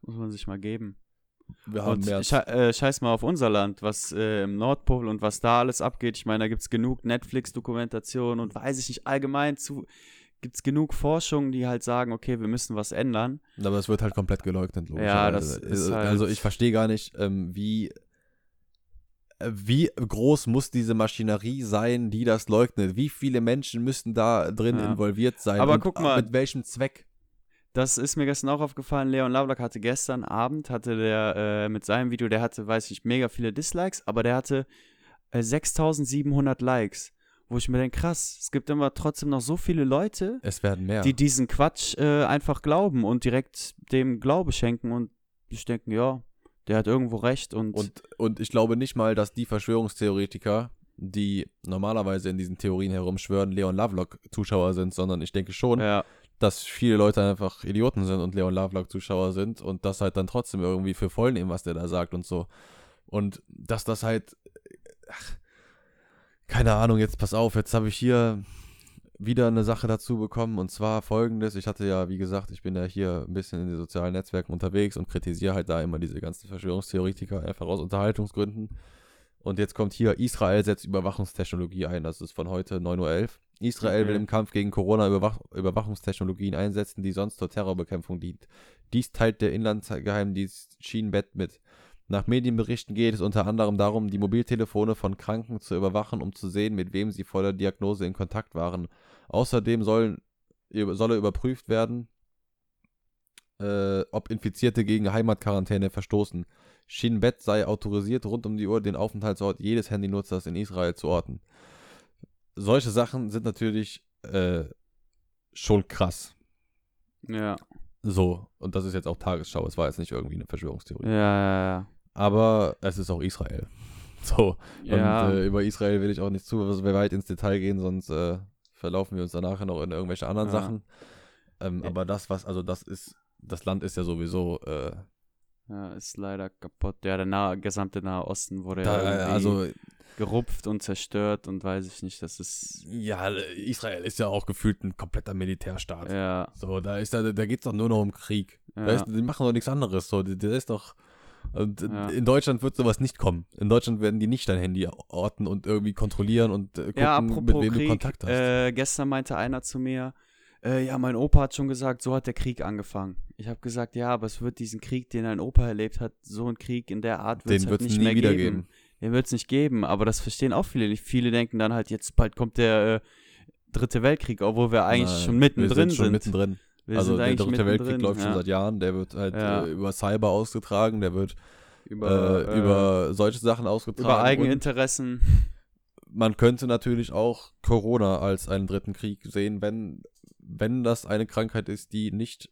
muss man sich mal geben. Wir haben Und mehr. sche äh, scheiß mal auf unser Land, was äh, im Nordpol und was da alles abgeht. Ich meine, da gibt es genug Netflix-Dokumentationen und weiß ich nicht, allgemein zu. Gibt es genug Forschung, die halt sagen, okay, wir müssen was ändern. Aber es wird halt komplett geleugnet, Ja, das logischerweise. ist Also- halt- Also ich verstehe gar nicht, ähm, wie, äh, wie groß muss diese Maschinerie sein, die das leugnet? Wie viele Menschen müssen da drin Ja. involviert sein? Aber Und guck mal- Mit welchem Zweck? Das ist mir gestern auch aufgefallen. Leon Lovelock hatte gestern Abend, hatte der äh, mit seinem Video, der hatte, weiß ich nicht, mega viele Dislikes, aber der hatte äh, 6700 Likes. Wo ich mir denke, krass, es gibt immer trotzdem noch so viele Leute, Es werden mehr. die diesen Quatsch äh, einfach glauben und direkt dem Glaube schenken und ich denke, ja, der hat irgendwo recht und, Und, und ich glaube nicht mal, dass die Verschwörungstheoretiker, die normalerweise in diesen Theorien herumschwören, Leon Lovelock Zuschauer sind, sondern ich denke schon, ja, dass viele Leute einfach Idioten sind und Leon Lovelock Zuschauer sind und das halt dann trotzdem irgendwie für voll nehmen, was der da sagt und so. Und dass das halt, ach, keine Ahnung, jetzt pass auf, jetzt habe ich hier wieder eine Sache dazu bekommen und zwar folgendes. Ich hatte ja, wie gesagt, ich bin ja hier ein bisschen in den sozialen Netzwerken unterwegs und kritisiere halt da immer diese ganzen Verschwörungstheoretiker einfach aus Unterhaltungsgründen. Und jetzt kommt hier, Israel setzt Überwachungstechnologie ein. Das ist von heute 9.11 Uhr. Israel will Okay. im Kampf gegen Corona Überwach Überwachungstechnologien einsetzen, die sonst zur Terrorbekämpfung dient. Dies teilt der Inlandsgeheimdienst Schienbett mit. Nach Medienberichten geht es unter anderem darum, die Mobiltelefone von Kranken zu überwachen, um zu sehen, mit wem sie vor der Diagnose in Kontakt waren. Außerdem sollen, solle überprüft werden, äh, ob Infizierte gegen Heimatquarantäne verstoßen. Shin Bet sei autorisiert, rund um die Uhr den Aufenthaltsort jedes Handynutzers in Israel zu orten. Solche Sachen sind natürlich äh, schon krass. ja, So, und das ist jetzt auch Tagesschau, es war jetzt nicht irgendwie eine Verschwörungstheorie. ja, ja, ja. Aber es ist auch Israel. So. Ja. Und äh, über Israel will ich auch nicht zu weit ins Detail gehen, sonst äh, verlaufen wir uns danach noch in irgendwelche anderen Ja. Sachen. Ähm, Ja. aber das, was, also das ist, das Land ist ja sowieso, äh, ja, ist leider kaputt. Ja, der nahe, gesamte Nahe Osten wurde da, ja also gerupft und zerstört und weiß ich nicht, das ist. ja, Israel ist ja auch gefühlt ein kompletter Militärstaat. Ja, So, da ist da, da geht's doch nur noch um Krieg. Da ja, ist, die machen doch nichts anderes. So, der ist doch. Und Ja. in Deutschland wird sowas nicht kommen. In Deutschland werden die nicht dein Handy orten und irgendwie kontrollieren und äh, gucken, ja mit wem du Krieg, Kontakt hast. äh, gestern meinte einer zu mir, äh, ja, mein Opa hat schon gesagt, so hat der Krieg angefangen. Ich habe gesagt, ja, aber es wird diesen Krieg, den dein Opa erlebt hat, so ein Krieg in der Art wird es Den halt wird es nicht nie mehr wieder geben. geben. Den wird es nicht geben, aber das verstehen auch viele nicht. Viele denken dann halt, jetzt bald kommt der äh, dritte Weltkrieg, obwohl wir eigentlich Nein, schon wir mittendrin sind. Schon sind. mittendrin. Wir also der dritte Weltkrieg läuft schon ja. seit Jahren. Der wird halt Ja. äh, über Cyber ausgetragen, der wird über, äh, über solche Sachen ausgetragen. über und Eigeninteressen. man könnte natürlich auch Corona als einen dritten Krieg sehen, wenn, wenn das eine Krankheit ist, die nicht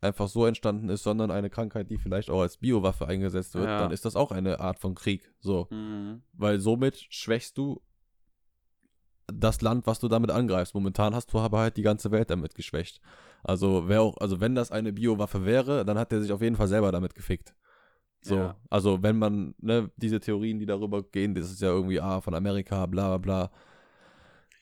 einfach so entstanden ist, sondern eine Krankheit, die vielleicht auch als Biowaffe eingesetzt wird, Ja. dann ist das auch eine Art von Krieg. So. Mhm. Weil somit schwächst du das Land, was du damit angreifst. Momentan hast du aber halt die ganze Welt damit geschwächt. Also, wer auch, also wenn das eine Biowaffe wäre, dann hat er sich auf jeden Fall selber damit gefickt. So, Ja. also wenn man, ne, diese Theorien, die darüber gehen, das ist ja irgendwie, ah, von Amerika, bla bla bla.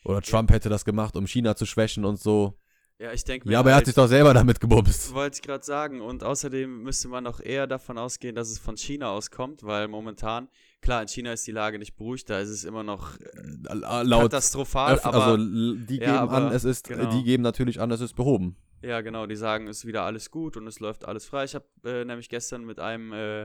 Oder Trump hätte das gemacht, um China zu schwächen und so. Ja, ich denke Ja, aber er hat sich doch selber damit gebumst. Wollte ich gerade sagen. Und außerdem müsste man auch eher davon ausgehen, dass es von China auskommt, weil momentan, klar, in China ist die Lage nicht beruhigt, da ist es immer noch äh, Laut, katastrophal, öff- aber also die Ja, geben aber- an, es ist, genau. die geben natürlich an, es ist behoben. Ja, genau, die sagen, es ist wieder alles gut und es läuft alles frei. Ich habe äh, nämlich gestern mit einem äh,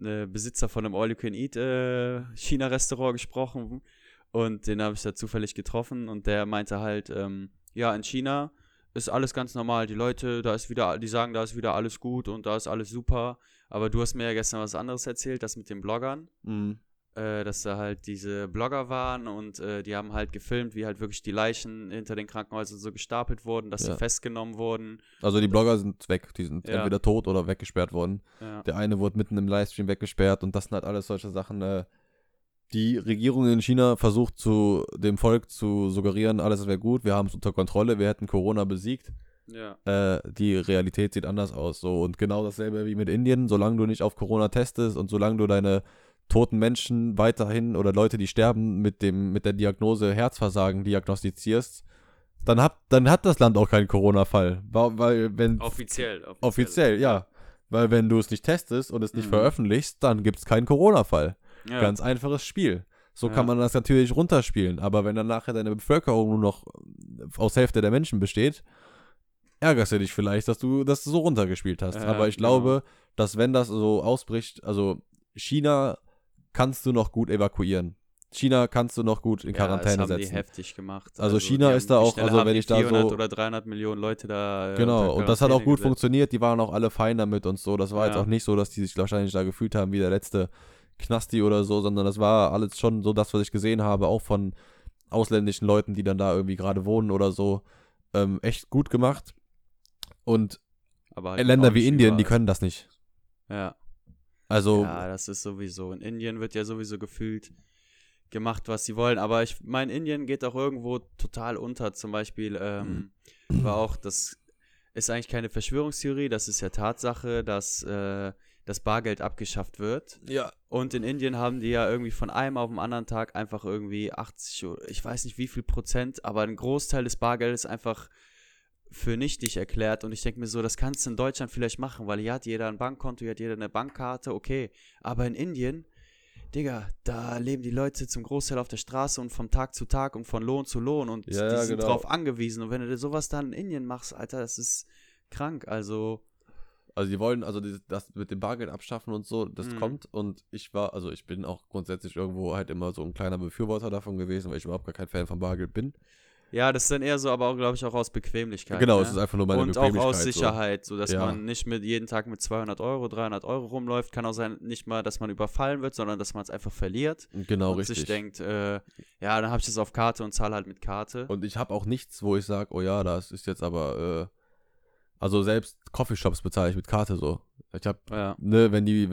äh, Besitzer von einem All-You-Can-Eat äh, China-Restaurant gesprochen und den habe ich da zufällig getroffen und der meinte halt, ähm, ja, in China ist alles ganz normal. Die Leute, da ist wieder, die sagen, da ist wieder alles gut und da ist alles super. Aber du hast mir ja gestern was anderes erzählt, das mit den Bloggern. Mhm. Äh, dass da halt diese Blogger waren und äh, die haben halt gefilmt, wie halt wirklich die Leichen hinter den Krankenhäusern so gestapelt wurden, dass Ja. sie festgenommen wurden. Also die Blogger sind weg, die sind Ja. entweder tot oder weggesperrt worden. Ja. Der eine wurde mitten im Livestream weggesperrt und das sind halt alles solche Sachen. Äh, die Regierung in China versucht zu dem Volk zu suggerieren, alles wäre gut, wir haben es unter Kontrolle, wir hätten Corona besiegt. ja. Äh, die Realität sieht anders aus. So und genau dasselbe wie mit Indien. Solange du nicht auf Corona testest und solange du deine toten Menschen weiterhin oder Leute, die sterben, mit dem mit der Diagnose Herzversagen diagnostizierst, dann hat dann hat das Land auch keinen Corona-Fall, weil, wenn Offiziell, offiziell. Offiziell, ja. Weil wenn du es nicht testest und es nicht Mhm. veröffentlichst, dann gibt es keinen Corona-Fall. Ja. Ganz einfaches Spiel. So Ja. kann man das natürlich runterspielen. Aber wenn dann nachher deine Bevölkerung nur noch aus Hälfte der Menschen besteht, ärgerst du dich vielleicht, dass du das so runtergespielt hast. Ja, Aber ich genau. glaube, dass wenn das so ausbricht, also China kannst du noch gut evakuieren. China kannst du noch gut in ja, Quarantäne das haben setzen. die heftig gemacht. Also China die ist da auch- also wenn die ich da 400 so- oder 300 Millionen Leute da äh, Genau, und das hat auch gut gesetzt. funktioniert. Die waren auch alle fein damit und so. Das war jetzt Ja. auch nicht so, dass die sich wahrscheinlich da gefühlt haben wie der letzte Knasti oder so, sondern das war alles schon so das, was ich gesehen habe, auch von ausländischen Leuten, die dann da irgendwie gerade wohnen oder so. Ähm, echt gut gemacht. Und Aber halt Länder wie Indien, die überall. können das nicht. Ja. Also, Ja, das ist sowieso. In Indien wird ja sowieso gefühlt gemacht, was sie wollen. Aber ich meine, Indien geht auch irgendwo total unter. Zum Beispiel ähm, war auch, das ist eigentlich keine Verschwörungstheorie, das ist ja Tatsache, dass äh, das Bargeld abgeschafft wird. ja. Und in Indien haben die ja irgendwie von einem auf den anderen Tag einfach irgendwie 80, oder ich weiß nicht wie viel Prozent, aber ein Großteil des Bargeldes einfach für nichtig erklärt. Und ich denke mir so, das kannst du in Deutschland vielleicht machen, weil hier hat jeder ein Bankkonto, hier hat jeder eine Bankkarte, okay. Aber in Indien, Digga, da leben die Leute zum Großteil auf der Straße und vom Tag zu Tag und von Lohn zu Lohn und Ja, die ja, sind genau. drauf angewiesen. Und wenn du dir sowas dann in Indien machst, Alter, das ist krank. Also, Also die wollen also das mit dem Bargeld abschaffen und so, das Mhm. kommt und ich war, also ich bin auch grundsätzlich irgendwo halt immer so ein kleiner Befürworter davon gewesen, weil ich überhaupt gar kein Fan von Bargeld bin. Ja, das ist dann eher so, aber auch, glaube ich, auch aus Bequemlichkeit. genau, ne? es ist einfach nur meine und auch Bequemlichkeit. aus Sicherheit, so, dass Ja. man nicht mit jeden Tag mit 200 Euro, 300 Euro rumläuft. Kann auch sein, nicht mal, dass man überfallen wird, sondern dass man es einfach verliert So. Genau, und richtig. sich denkt, äh, ja, dann habe ich das auf Karte und zahle halt mit Karte. Und ich habe auch nichts, wo ich sage, oh ja, das ist jetzt aber, äh, also selbst Coffeeshops bezahle ich mit Karte so. Ich habe, ja, ne, wenn die,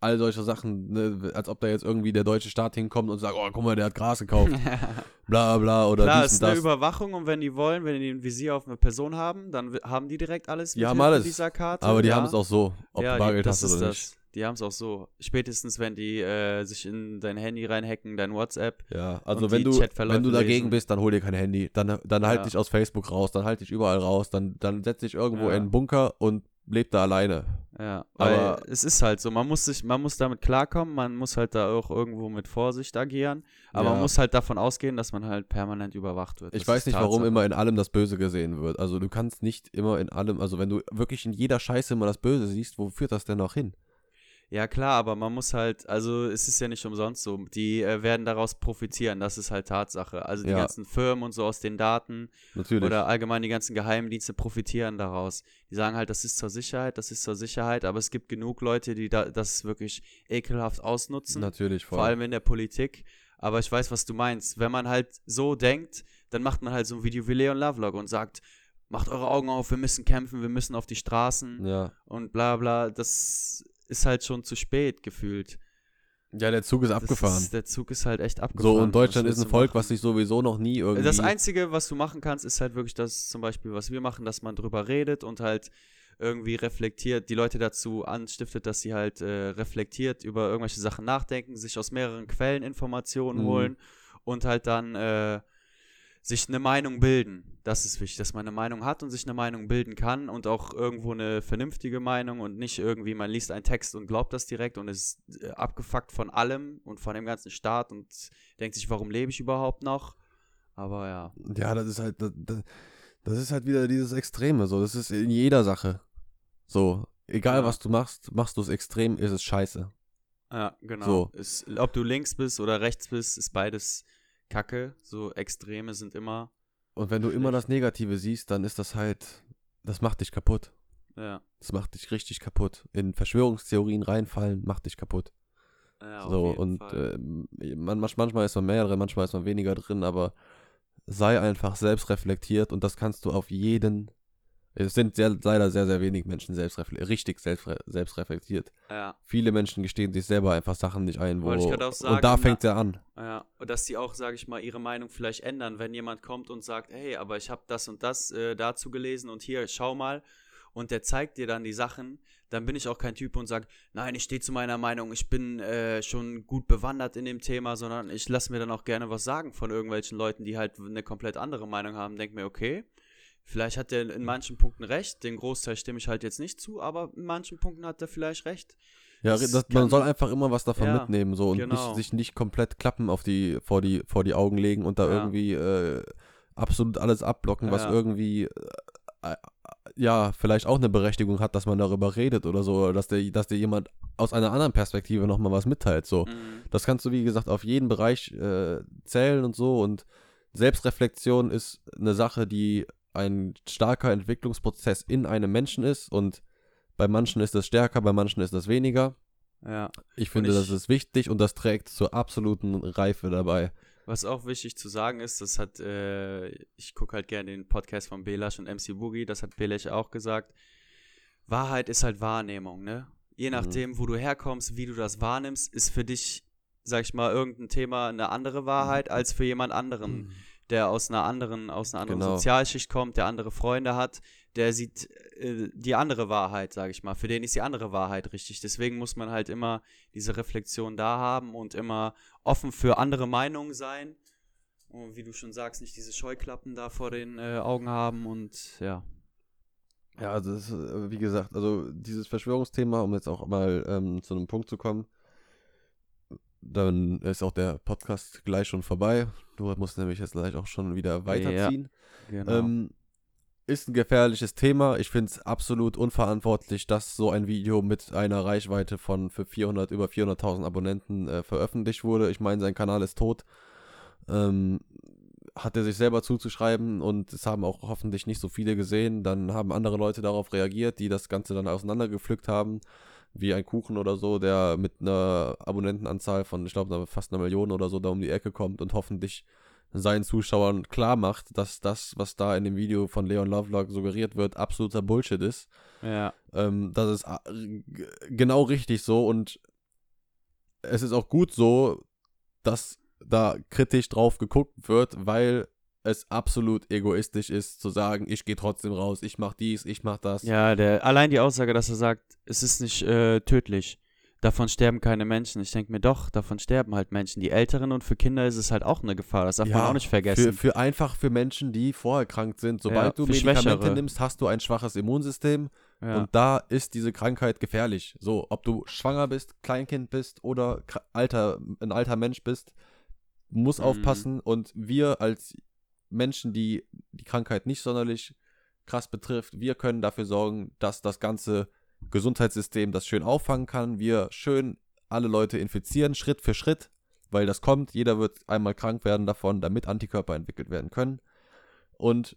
all solche Sachen, ne, als ob da jetzt irgendwie der deutsche Staat hinkommt und sagt, oh, guck mal, der hat Gras gekauft, bla bla oder Klar, dies ist und eine das. Überwachung und wenn die wollen, wenn die ein Visier auf eine Person haben, dann haben die direkt alles Die haben alles. dieser Karte. Aber die ja. haben es auch so, ob ja, du Bargeld das hast oder das. nicht. Die haben es auch so. Spätestens, wenn die äh, sich in dein Handy reinhacken, dein WhatsApp. Ja, also wenn du, wenn du dagegen lesen. bist, dann hol dir kein Handy. Dann, dann halt Ja. dich aus Facebook raus, dann halt dich überall raus, dann, dann setz dich irgendwo in einen Bunker und leb da alleine. Ja, Aber- aber es ist halt so, man muss sich, man muss damit klarkommen, man muss halt da auch irgendwo mit Vorsicht agieren, aber Ja. man muss halt davon ausgehen, dass man halt permanent überwacht wird. Ich Das weiß ist nicht, warum Tatsache. immer in allem das Böse gesehen wird. Also du kannst nicht immer in allem, also wenn du wirklich in jeder Scheiße immer das Böse siehst, wo führt das denn noch hin? Ja klar, aber man muss halt, also es ist ja nicht umsonst so, die äh, werden daraus profitieren, das ist halt Tatsache. Also die Ja. ganzen Firmen und so aus den Daten Natürlich. oder allgemein die ganzen Geheimdienste profitieren daraus. Die sagen halt, das ist zur Sicherheit, das ist zur Sicherheit, aber es gibt genug Leute, die da, das wirklich ekelhaft ausnutzen. Natürlich, voll. vor allem in der Politik. Aber ich weiß, was du meinst. Wenn man halt so denkt, dann macht man halt so ein Video wie Leon Lovelock und sagt, macht eure Augen auf, wir müssen kämpfen, wir müssen auf die Straßen ja. und bla bla. Das ist halt schon zu spät gefühlt. ja, der Zug ist Das abgefahren. Ist, der Zug ist halt echt abgefahren. so, und Deutschland ist ein Volk, machen? was sich sowieso noch nie irgendwie. Das Einzige, was du machen kannst, ist halt wirklich das zum Beispiel, was wir machen, dass man drüber redet und halt irgendwie reflektiert, die Leute dazu anstiftet, dass sie halt äh, reflektiert über irgendwelche Sachen nachdenken, sich aus mehreren Quellen Informationen Mhm. holen und halt dann äh, sich eine Meinung bilden. Das ist wichtig, dass man eine Meinung hat und sich eine Meinung bilden kann und auch irgendwo eine vernünftige Meinung und nicht irgendwie, man liest einen Text und glaubt das direkt und ist äh, abgefuckt von allem und von dem ganzen Staat und denkt sich, warum lebe ich überhaupt noch? Aber ja. ja, das ist halt, das, ist halt wieder dieses Extreme. So, das ist in jeder Sache. So, egal Ja. was du machst, machst du es extrem, ist es scheiße. Ja, genau. So. Ist, ob du links bist oder rechts bist, ist beides Kacke. So Extreme sind immer. Und wenn du immer das Negative siehst, dann ist das halt, das macht dich kaputt. Ja. Das macht dich richtig kaputt. In Verschwörungstheorien reinfallen, macht dich kaputt. ja so, und man, manchmal ist man mehr drin, manchmal ist man weniger drin, aber sei einfach selbst reflektiert und das kannst du auf jeden. Es sind sehr, leider sehr, sehr wenig Menschen selbst richtig selbst, selbst reflektiert. ja, Viele Menschen gestehen sich selber einfach Sachen nicht ein, wo. Sagen, und da fängt er an. ja. Und dass die auch, sage ich mal, ihre Meinung vielleicht ändern, wenn jemand kommt und sagt, hey, aber ich habe das und das äh, dazu gelesen und hier, schau mal. Und der zeigt dir dann die Sachen, dann bin ich auch kein Typ und sage, nein, ich stehe zu meiner Meinung, ich bin äh, schon gut bewandert in dem Thema, sondern ich lasse mir dann auch gerne was sagen von irgendwelchen Leuten, die halt eine komplett andere Meinung haben. Denk mir, okay, vielleicht hat er in manchen Punkten recht, den Großteil stimme ich halt jetzt nicht zu, aber in manchen Punkten hat er vielleicht recht. Ja, Das das, kann- man soll einfach immer was davon Ja, mitnehmen so und genau. nicht, sich nicht komplett Klappen auf die, vor, die, vor die Augen legen und da Ja. irgendwie äh, absolut alles abblocken, was Ja. irgendwie äh, äh, ja, vielleicht auch eine Berechtigung hat, dass man darüber redet oder so, dass dir, dass dir jemand aus einer anderen Perspektive nochmal was mitteilt. So. Mhm. Das kannst du, wie gesagt, auf jeden Bereich äh, zählen und so. Und Selbstreflexion ist eine Sache, die ein starker Entwicklungsprozess in einem Menschen ist. Und bei manchen ist das stärker, bei manchen ist das weniger. Ja. Ich finde, ich- das ist wichtig und das trägt zur absoluten Reife dabei. Was auch wichtig zu sagen ist, das hat, äh, ich gucke halt gerne den Podcast von Belash und MC Boogie, das hat Belash auch gesagt. Wahrheit ist halt Wahrnehmung, ne? Je nachdem, wo du herkommst, wie du das wahrnimmst, ist für dich, sag ich mal, irgendein Thema eine andere Wahrheit als für jemand anderen, der aus einer anderen, aus einer anderen Genau. Sozialschicht kommt, der andere Freunde hat, der sieht äh, die andere Wahrheit, sag ich mal. Für den ist die andere Wahrheit richtig. Deswegen muss man halt immer diese Reflexion da haben und immer offen für andere Meinungen sein. Und wie du schon sagst, nicht diese Scheuklappen da vor den äh, Augen haben und ja. Ja, also das ist, äh, wie gesagt, also dieses Verschwörungsthema, um jetzt auch mal ähm, zu einem Punkt zu kommen, dann ist auch der Podcast gleich schon vorbei. Du musst nämlich jetzt gleich auch schon wieder weiterziehen. Genau. Ähm, ist ein gefährliches Thema. Ich finde es absolut unverantwortlich, dass so ein Video mit einer Reichweite von für 400, über 400.000 Abonnenten äh, veröffentlicht wurde. Ich meine, sein Kanal ist tot. Ähm, hat er sich selber zuzuschreiben und es haben auch hoffentlich nicht so viele gesehen. Dann haben andere Leute darauf reagiert, die das Ganze dann auseinandergepflückt haben, wie ein Kuchen oder so, der mit einer Abonnentenanzahl von, ich glaube, fast einer Million oder so da um die Ecke kommt und hoffentlich seinen Zuschauern klar macht, dass das, was da in dem Video von Leon Lovelock suggeriert wird, absoluter Bullshit ist. ja. Ähm, das ist g- genau richtig so und es ist auch gut so, dass da kritisch drauf geguckt wird, weil es absolut egoistisch ist, zu sagen, ich gehe trotzdem raus, ich mach dies, ich mach das. Ja, der, allein die Aussage, dass er sagt, es ist nicht äh, tödlich. Davon sterben keine Menschen. Ich denke mir doch, davon sterben halt Menschen. Die Älteren und für Kinder ist es halt auch eine Gefahr. Das darf man auch nicht vergessen. Für, für einfach für Menschen, die vorerkrankt sind. Sobald Ja, du Medikamente Schwächere. nimmst, hast du ein schwaches Immunsystem ja. und da ist diese Krankheit gefährlich. So, ob du schwanger bist, Kleinkind bist oder alter, ein alter Mensch bist, muss Mhm. aufpassen und wir als Menschen, die die Krankheit nicht sonderlich krass betrifft, wir können dafür sorgen, dass das ganze Gesundheitssystem das schön auffangen kann. Wir schön alle Leute infizieren, Schritt für Schritt, weil das kommt. Jeder wird einmal krank werden davon, damit Antikörper entwickelt werden können. Und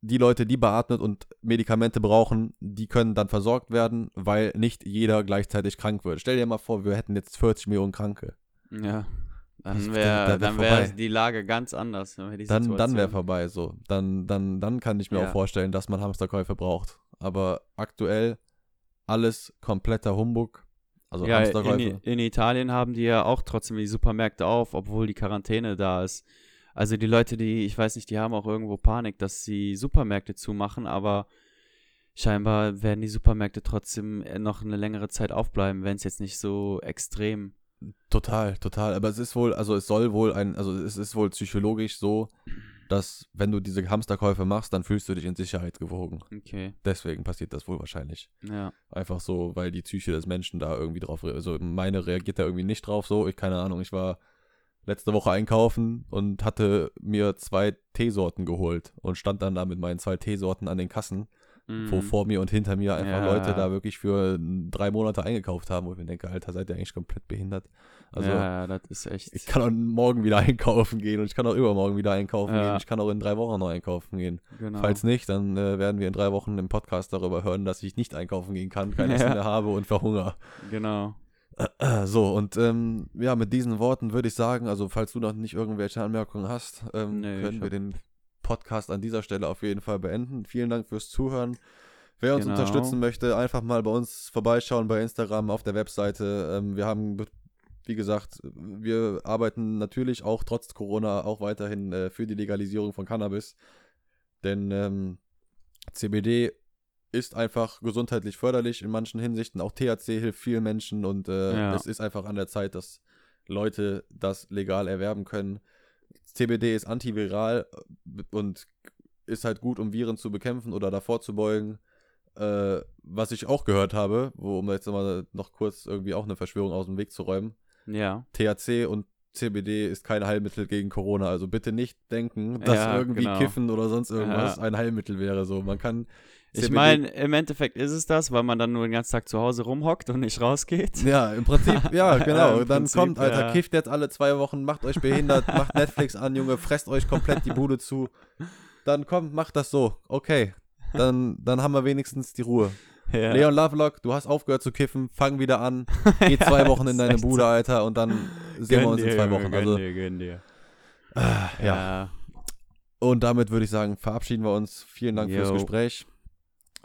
die Leute, die beatmet und Medikamente brauchen, die können dann versorgt werden, weil nicht jeder gleichzeitig krank wird. Stell dir mal vor, wir hätten jetzt 40 Millionen Kranke. ja. Dann da wäre wär dann wär die Lage ganz anders. Dann Dann, dann wäre vorbei so. Dann, dann, dann kann ich mir Ja. auch vorstellen, dass man Hamsterkäufe braucht. Aber aktuell alles kompletter Humbug. Also ja, Hamsterkäufe. in, in Italien haben die ja auch trotzdem die Supermärkte auf, obwohl die Quarantäne da ist. Also die Leute, die, ich weiß nicht, die haben auch irgendwo Panik, dass sie Supermärkte zumachen, aber scheinbar werden die Supermärkte trotzdem äh, noch eine längere Zeit aufbleiben, wenn es jetzt nicht so extrem. Total, total. Aber es ist wohl, also es soll wohl ein, also es ist wohl psychologisch so, dass wenn du diese Hamsterkäufe machst, dann fühlst du dich in Sicherheit gewogen. Okay, Deswegen passiert das wohl wahrscheinlich. ja. Einfach so, weil die Psyche des Menschen da irgendwie drauf, also meine reagiert da irgendwie nicht drauf so. Ich keine Ahnung, ich war letzte Woche einkaufen und hatte mir zwei Teesorten geholt und stand dann da mit meinen zwei Teesorten an den Kassen, wo Mhm. vor mir und hinter mir einfach Ja. Leute da wirklich für drei Monate eingekauft haben, wo ich mir denke, Alter, seid ihr eigentlich komplett behindert? Also ja, das ist echt. ich kann auch morgen wieder einkaufen gehen und ich kann auch übermorgen wieder einkaufen Ja. gehen. Ich kann auch in drei Wochen noch einkaufen gehen. genau. Falls nicht, dann äh, werden wir in drei Wochen im Podcast darüber hören, dass ich nicht einkaufen gehen kann, kein. Essen mehr habe und verhungere. Genau. So, und ähm, ja, mit diesen Worten würde ich sagen, also falls du noch nicht irgendwelche Anmerkungen hast, ähm, Nee, können wir den Podcast an dieser Stelle auf jeden Fall beenden. Vielen Dank fürs Zuhören. Wer uns Genau. unterstützen möchte, einfach mal bei uns vorbeischauen bei Instagram auf der Webseite. Ähm, wir haben, be- wie gesagt, wir arbeiten natürlich auch trotz Corona auch weiterhin äh, für die Legalisierung von Cannabis. Denn ähm, CBD ist einfach gesundheitlich förderlich in manchen Hinsichten. Auch THC hilft vielen Menschen und äh, Ja. es ist einfach an der Zeit, dass Leute das legal erwerben können. CBD ist antiviral äh, und ist halt gut, um Viren zu bekämpfen oder davor zu beugen. Äh, was ich auch gehört habe, wo, um jetzt mal noch kurz irgendwie auch eine Verschwörung aus dem Weg zu räumen. Ja. THC und CBD ist kein Heilmittel gegen Corona. Also bitte nicht denken, dass Ja, irgendwie genau. Kiffen oder sonst irgendwas Ja. ein Heilmittel wäre. So, man kann. Ich meine, im Endeffekt ist es das, weil man dann nur den ganzen Tag zu Hause rumhockt und nicht rausgeht. Ja, im Prinzip, ja, genau. Im Dann Prinzip, kommt, Alter, ja. kifft jetzt alle zwei Wochen, macht euch behindert, macht Netflix an, Junge, fresst euch komplett die Bude zu. Dann kommt, macht das so. Okay. Dann, dann haben wir wenigstens die Ruhe. Ja. Leon Lovelock, du hast aufgehört zu kiffen, fang wieder an, geh zwei Wochen in deine. Bude, Alter, und dann sehen wir uns in zwei Wochen. Gönn Also, dir, gönn dir. ah, ja. Und damit würde ich sagen, verabschieden wir uns. Vielen Dank fürs Jo. Gespräch.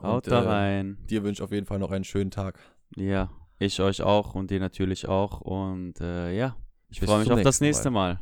Haut Und, da äh, rein. Dir wünsche ich auf jeden Fall noch einen schönen Tag. Ja, ich euch auch und dir natürlich auch. Und äh, ja, ich freue mich auf das nächste Mal.